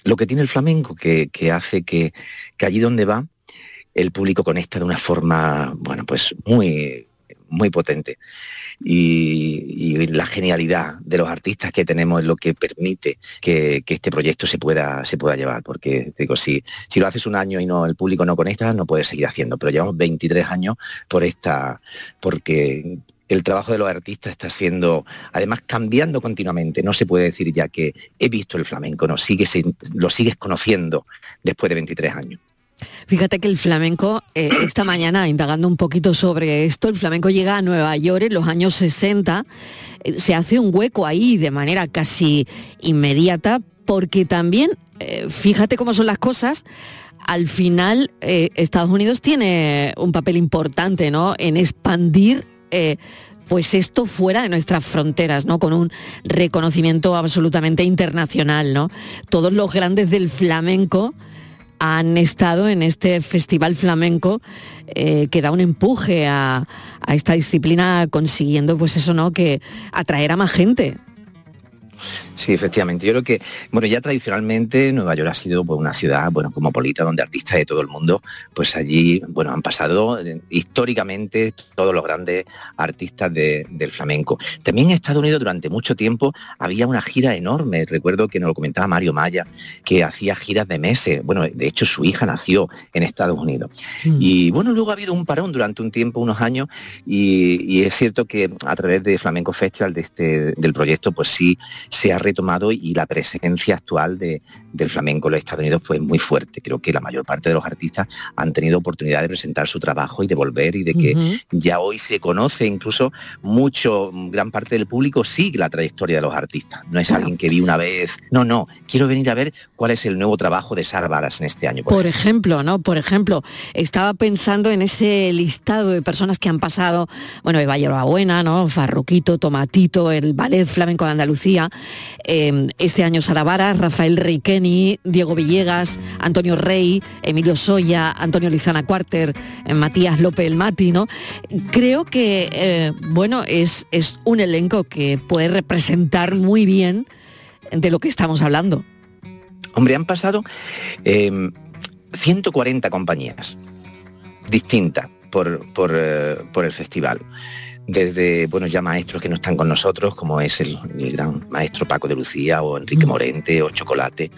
lo que tiene el flamenco, que, que hace que, que allí donde va, el público conecta de una forma, bueno, pues muy, muy potente. Y, la genialidad de los artistas que tenemos es lo que permite que, este proyecto se pueda, se pueda llevar. Porque digo, si, si lo haces un año y no el público no conecta, no puedes seguir haciendo. Pero llevamos 23 años por esta, porque el trabajo de los artistas está siendo, además, cambiando continuamente. No se puede decir ya que he visto el flamenco, no, lo sigues conociendo después de 23 años. Fíjate que el flamenco, eh, esta mañana, indagando un poquito sobre esto, el flamenco llega a Nueva York en los años 60, eh, se hace un hueco ahí de manera casi inmediata, porque también, eh, fíjate cómo son las cosas, al final Estados Unidos tiene un papel importante ¿no? en expandir pues esto fuera de nuestras fronteras, ¿no? Con un reconocimiento absolutamente internacional, ¿no? Todos los grandes del flamenco han estado en este festival flamenco eh, que da un empuje a, a, esta disciplina consiguiendo pues eso no que atraer a más gente Sí, efectivamente. Yo creo que, bueno, ya tradicionalmente Nueva York ha sido pues, una ciudad, bueno, cosmopolita, donde artistas de todo el mundo, pues allí, bueno, han pasado eh, históricamente todos los grandes artistas del flamenco. También en Estados Unidos durante mucho tiempo había una gira enorme. Recuerdo que nos lo comentaba Mario Maya, que hacía giras de meses. Bueno, de hecho su hija nació en Estados Unidos. Mm. Y bueno, luego ha habido un parón durante un tiempo, unos años, y, es cierto que a través de Flamenco Festival, de este, del proyecto, pues sí se ha tomado y la presencia actual de, del flamenco en los Estados Unidos fue muy fuerte. Creo que la mayor parte de los artistas han tenido oportunidad de presentar su trabajo y de volver y de que ya hoy se conoce incluso mucho, gran parte del público sigue la trayectoria de los artistas. No es alguien que vi una vez, no, no, quiero venir a ver cuál es el nuevo trabajo de Sara en este año. Por, ejemplo. ¿no? Por ejemplo, estaba pensando en ese listado de personas que han pasado, bueno, Eva Buena, ¿no? Farruquito, Tomatito, el Ballet Flamenco de Andalucía, Em, este año Sara Rafael Riqueni, Diego Villegas, Antonio Rey, Emilio Soya, Antonio Lizana Cuarter, eh, Matías López El Mati, ¿no? Creo que, eh, bueno, es, es un elenco que puede representar muy bien de lo que estamos hablando. Hombre, han pasado 140 em, compañías distintas por, por eh, el festival desde bueno, ya maestros que no están con nosotros, como es el, gran maestro Paco de Lucía o Enrique Morente o Chocolate.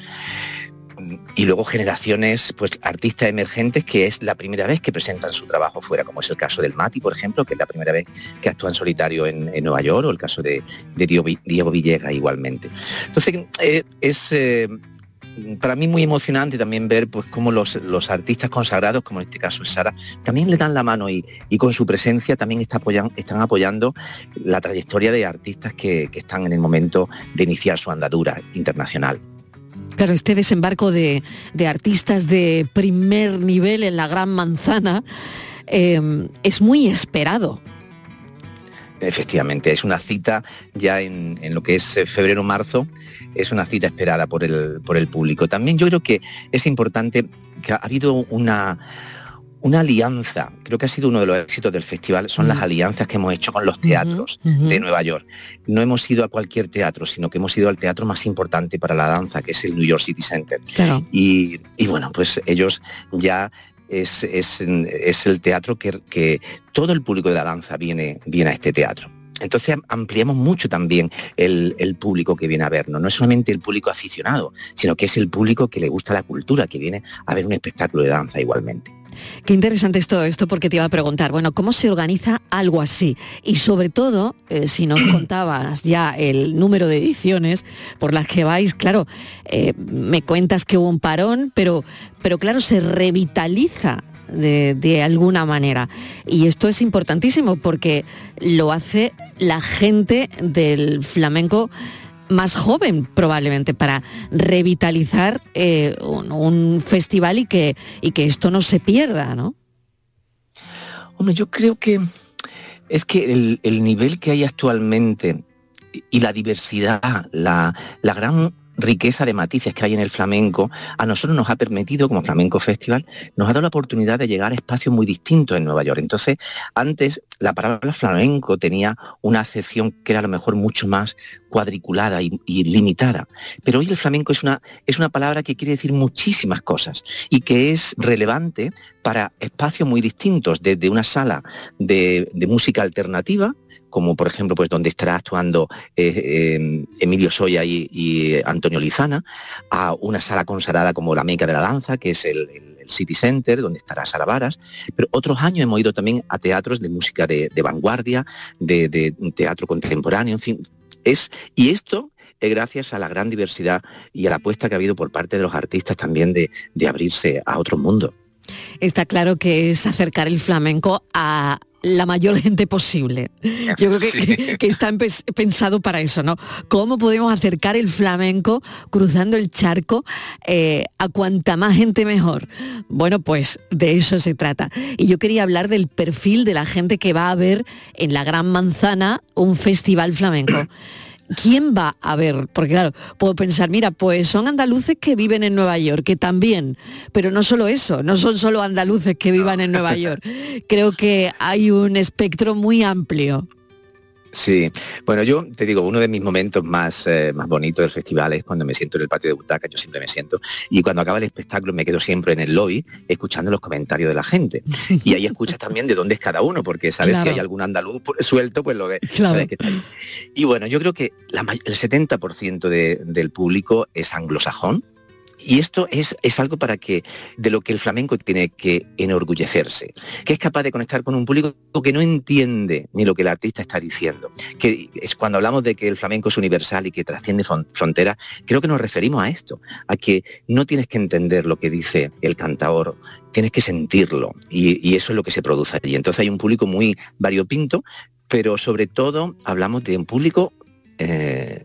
Y luego generaciones, pues artistas emergentes que es la primera vez que presentan su trabajo fuera, como es el caso del Mati, por ejemplo, que es la primera vez que actúa en solitario en, Nueva York, o el caso de, Diego Villegas igualmente. Entonces, eh, es eh, para mí muy emocionante también ver pues cómo los, artistas consagrados, como en este caso es Sara, también le dan la mano y, con su presencia también está están apoyando la trayectoria de artistas que, están en el momento de iniciar su andadura internacional. Claro, este desembarco de, artistas de primer nivel en la Gran Manzana eh, es muy esperado. Efectivamente, es una cita ya en, en lo que es eh, febrero-marzo es una cita esperada por el, por el público. También yo creo que es importante que ha habido una, una alianza, creo que ha sido uno de los éxitos del festival, son las alianzas que hemos hecho con los teatros de Nueva York. No hemos ido a cualquier teatro, sino que hemos ido al teatro más importante para la danza, que es el New York City Center. Y, bueno, pues ellos ya es, es, el teatro que, que, todo el público de la danza viene, viene a este teatro. Entonces ampliamos mucho también el, público que viene a vernos. No es solamente el público aficionado, sino que es el público que le gusta la cultura, que viene a ver un espectáculo de danza igualmente. Qué interesante es todo esto porque te iba a preguntar, bueno, ¿cómo se organiza algo así? Y sobre todo, eh, si nos contabas ya el número de ediciones por las que vais, claro, eh, me cuentas que hubo un parón, pero, pero claro, se revitaliza de, alguna manera. Y esto es importantísimo porque lo hace la gente del flamenco más joven probablemente para revitalizar eh, un, un festival y que, y que esto no se pierda, ¿no? Hombre, yo creo que es que el, el nivel que hay actualmente y la diversidad, la, la gran riqueza de matices que hay en el flamenco, a nosotros nos ha permitido, como Flamenco Festival, nos ha dado la oportunidad de llegar a espacios muy distintos en Nueva York. Entonces, antes la palabra flamenco tenía una acepción que era a lo mejor mucho más cuadriculada y, limitada. Pero hoy el flamenco es una, es una palabra que quiere decir muchísimas cosas y que es relevante para espacios muy distintos, desde una sala de música alternativa, como por ejemplo pues donde estará actuando eh, eh, Emilio Soya y, Antonio Lizana, a una sala consagrada como la Meca de la Danza, que es el, City Center, donde estará Sara Varas, pero otros años hemos ido también a teatros de música de, vanguardia, de, de teatro contemporáneo, en fin, es, y esto es gracias a la gran diversidad y a la apuesta que ha habido por parte de los artistas también de, de abrirse a otro mundo. Está claro que es acercar el flamenco a la mayor gente posible. Yo creo que, Sí. que está pensado para eso, ¿no? ¿Cómo podemos acercar el flamenco cruzando el charco eh, a cuanta más gente mejor? Bueno, pues de eso se trata. Y yo quería hablar del perfil de la gente que va a ver en la Gran Manzana un festival flamenco. ¿Quién va a ver? Porque claro, puedo pensar, mira, pues son andaluces que viven en Nueva York, que también, pero no solo eso, no son solo andaluces que vivan en Nueva York. Creo que hay un espectro muy amplio. Sí, bueno, yo te digo, uno de mis momentos más, eh, más bonitos del festival es cuando me siento en el patio de butaca, yo siempre me siento, y cuando acaba el espectáculo me quedo siempre en el lobby escuchando los comentarios de la gente. Y ahí escuchas también de dónde es cada uno, porque sabes si hay algún andaluz suelto, pues lo ves, Claro. sabes que está ahí. Y bueno, yo creo que la el 70% de- del público es anglosajón, y esto es, es algo para que, de lo que el flamenco tiene que enorgullecerse, que es capaz de conectar con un público que no entiende ni lo que el artista está diciendo. Que es cuando hablamos de que el flamenco es universal y que trasciende fron- fronteras, creo que nos referimos a esto, a que no tienes que entender lo que dice el cantador, tienes que sentirlo, y, eso es lo que se produce allí. Entonces hay un público muy variopinto, pero sobre todo hablamos de un público eh,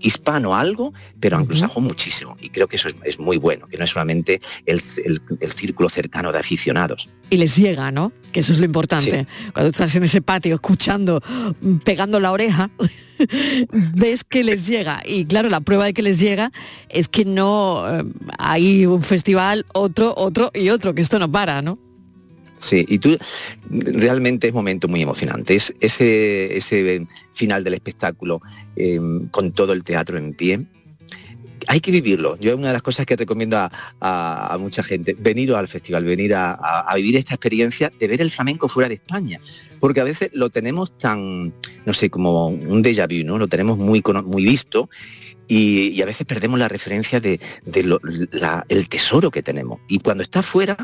hispano algo, pero anglosajón muchísimo. Y creo que eso es, es muy bueno, que no es solamente el, el- el círculo cercano de aficionados. Y les llega, ¿no? Que eso es lo importante. Cuando estás en ese patio escuchando, pegando la oreja, ves que les llega. Y claro, la prueba de que les llega es que no eh, hay un festival, otro, otro y otro, que esto no para, ¿no? Sí, y tú realmente es un momento muy emocionante. Es ese, ese final del espectáculo eh, con todo el teatro en pie. Hay que vivirlo. Yo es una de las cosas que recomiendo a, a- mucha gente. Venir al festival, venir a, a- vivir esta experiencia de ver el flamenco fuera de España. Porque a veces lo tenemos tan, no sé, como un déjà vu, ¿no? Lo tenemos muy, muy visto y, a veces perdemos la referencia de, el tesoro que tenemos. Y cuando está fuera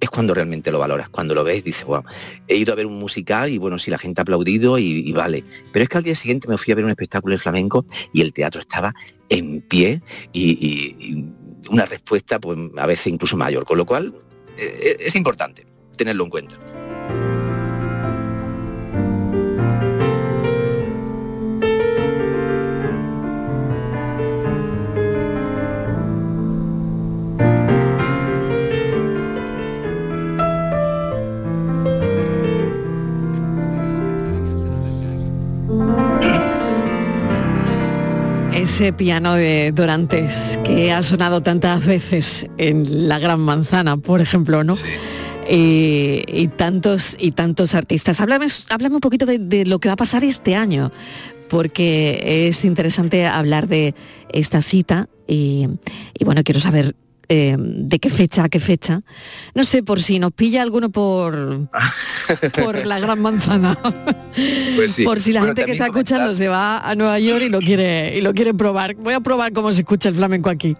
es cuando realmente lo valoras. Cuando lo ves dices, wow, he ido a ver un musical y bueno, sí, la gente ha aplaudido y, vale. Pero es que al día siguiente me fui a ver un espectáculo de flamenco y el teatro estaba en pie y una respuesta pues a veces incluso mayor. Con lo cual eh, es importante tenerlo en cuenta. Ese piano de Dorantes que ha sonado tantas veces en La Gran Manzana, por ejemplo, ¿no? Y, y tantos y tantos artistas. Háblame, háblame un poquito de, de lo que va a pasar este año, porque es interesante hablar de esta cita y, y bueno, quiero saber eh, de qué fecha a qué fecha. No sé, por si nos pilla alguno por, por la Gran Manzana. Pues sí. Por si la Bueno, gente que está escuchando se va a Nueva York y lo quiere y lo quiere probar. Voy a probar cómo se escucha el flamenco aquí.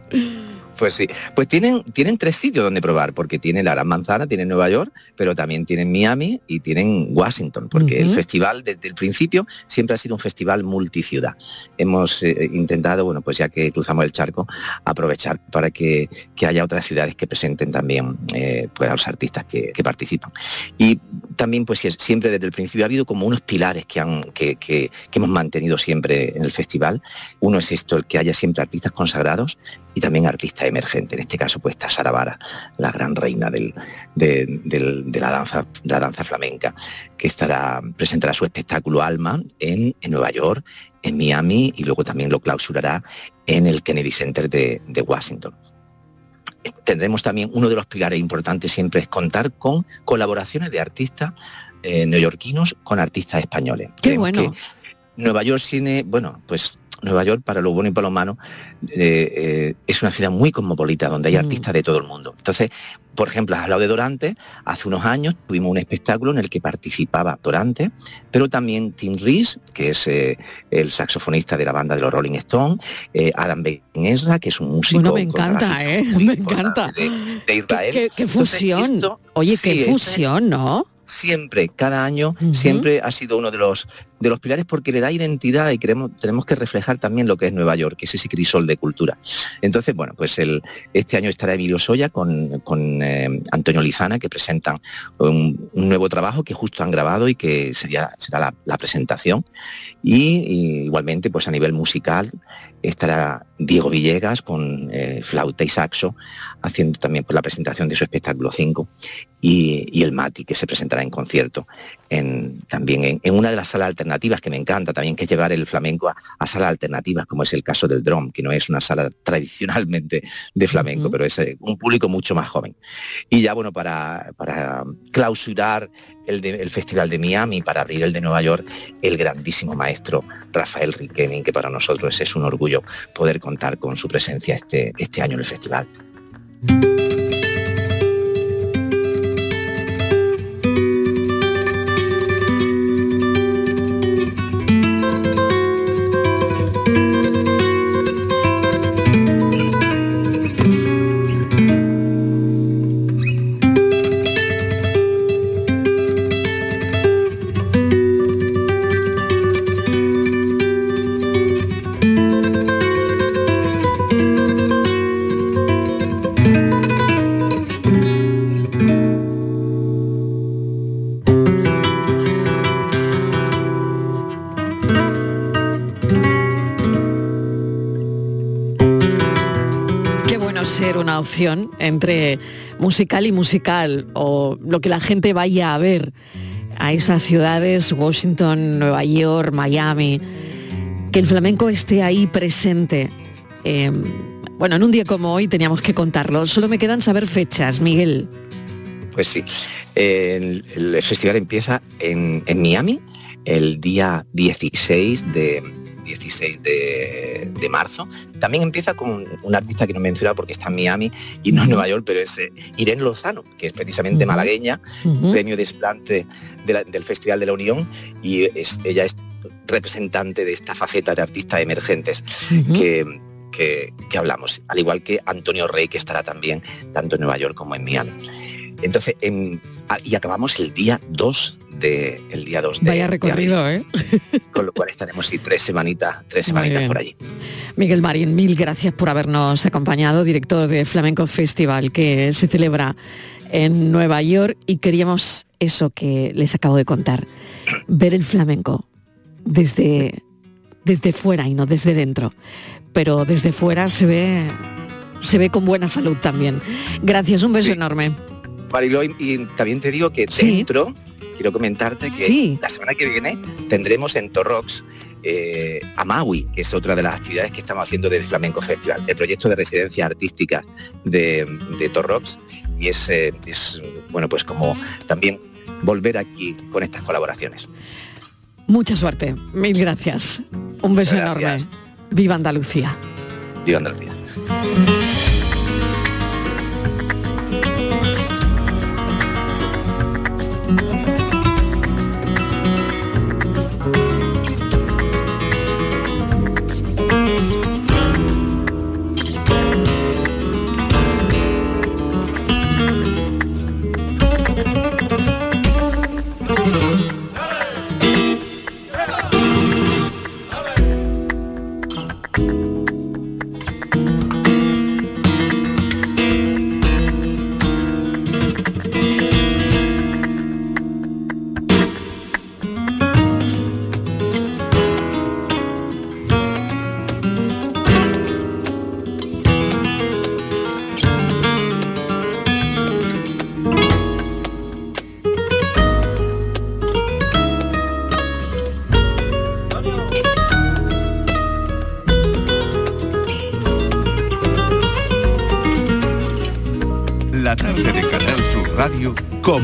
Pues sí, pues tienen, tienen tres sitios donde probar, porque tienen la Gran Manzana, tienen Nueva York, pero también tienen Miami y tienen Washington, porque el festival desde el principio siempre ha sido un festival multiciudad. Hemos eh, intentado, bueno, pues ya que cruzamos el charco, aprovechar para que, haya otras ciudades que presenten también eh, pues a los artistas que, participan. Y también, pues siempre desde el principio ha habido como unos pilares que, han, que, que hemos mantenido siempre en el festival. Uno es esto, el que haya siempre artistas consagrados y también artistas emergentes. En este caso, pues está Sara Vara, la gran reina de, la danza, la danza flamenca, que estará, presentará su espectáculo Alma en, Nueva York, en Miami y luego también lo clausurará en el Kennedy Center de, Washington tendremos también uno de los pilares importantes siempre es contar con colaboraciones de artistas eh, neoyorquinos con artistas españoles. Qué bueno. Nueva York tiene, bueno, pues Nueva York, para lo bueno y para lo malo, eh, eh, es una ciudad muy cosmopolita, donde hay mm. artistas de todo el mundo. Entonces, por ejemplo, has hablado de Dorante, hace unos años tuvimos un espectáculo en el que participaba Dorante, pero también Tim Rees, que es eh, el saxofonista de la banda de los Rolling Stones, Adam Ben Ezra, que es un músico... Bueno, me encanta, ¿eh? Me encanta. De, Israel. ¿Qué, fusión? Oye, qué fusión, ¿no? Siempre, cada año, siempre ha sido uno de los, de los pilares porque le da identidad y queremos, tenemos que reflejar también lo que es Nueva York, que es ese crisol de cultura. Entonces, bueno, pues el, este año estará Emilio Soya con, con eh, Antonio Lizana, que presentan un, nuevo trabajo que justo han grabado y que sería, será la, presentación. Y, igualmente, pues a nivel musical, estará Diego Villegas con eh, flauta y saxo, haciendo también pues, la presentación de su espectáculo 5, y, el Mati, que se presentará en concierto en, también en, una de las salas alternativas que me encanta también, que es llevar el flamenco a, salas alternativas, como es el caso del Drum, que no es una sala tradicionalmente de flamenco, pero es eh, un público mucho más joven. Y ya bueno, para, para clausurar el, el, Festival de Miami, para abrir el de Nueva York, el grandísimo maestro Rafael Riquelme, que para nosotros es un orgullo poder contar con su presencia este, este año en el festival. Thank you. Entre musical y musical o lo que la gente vaya a ver a esas ciudades, Washington, Nueva York, Miami, que el flamenco esté ahí presente. Em, bueno, en un día como hoy teníamos que contarlo. Solo me quedan saber fechas, Miguel. Pues sí, el, festival empieza en, en Miami el día 16 de, 16 de, marzo. También empieza con un artista que no menciona porque está en Miami y no en Nueva York, pero es eh, Irene Lozano, que es precisamente malagueña, premio desplante del Festival de la Unión y es, ella es representante de esta faceta de artistas emergentes que, que, hablamos, al igual que Antonio Rey, que estará también tanto en Nueva York como en Miami. Entonces, y acabamos el día 2 de el día 2 de Vaya recorrido, ¿eh? Con lo cual estaremos y tres semanitas, tres semanitas por allí. Miguel Marín, mil gracias por habernos acompañado, director de Flamenco Festival que se celebra en Nueva York y queríamos eso que les acabo de contar, ver el flamenco desde desde fuera y no desde dentro. Pero desde fuera se ve se ve con buena salud también. Gracias, un beso enorme. Mariló, y también te digo que dentro, quiero comentarte que la semana que viene tendremos en Torrox eh, a Maui, que es otra de las actividades que estamos haciendo desde Flamenco Festival, el proyecto de residencia artística de, de Torrox, y es, eh, es, bueno, pues como también volver aquí con estas colaboraciones. Mucha suerte, mil gracias. Un beso enorme. Viva Andalucía. Viva Andalucía.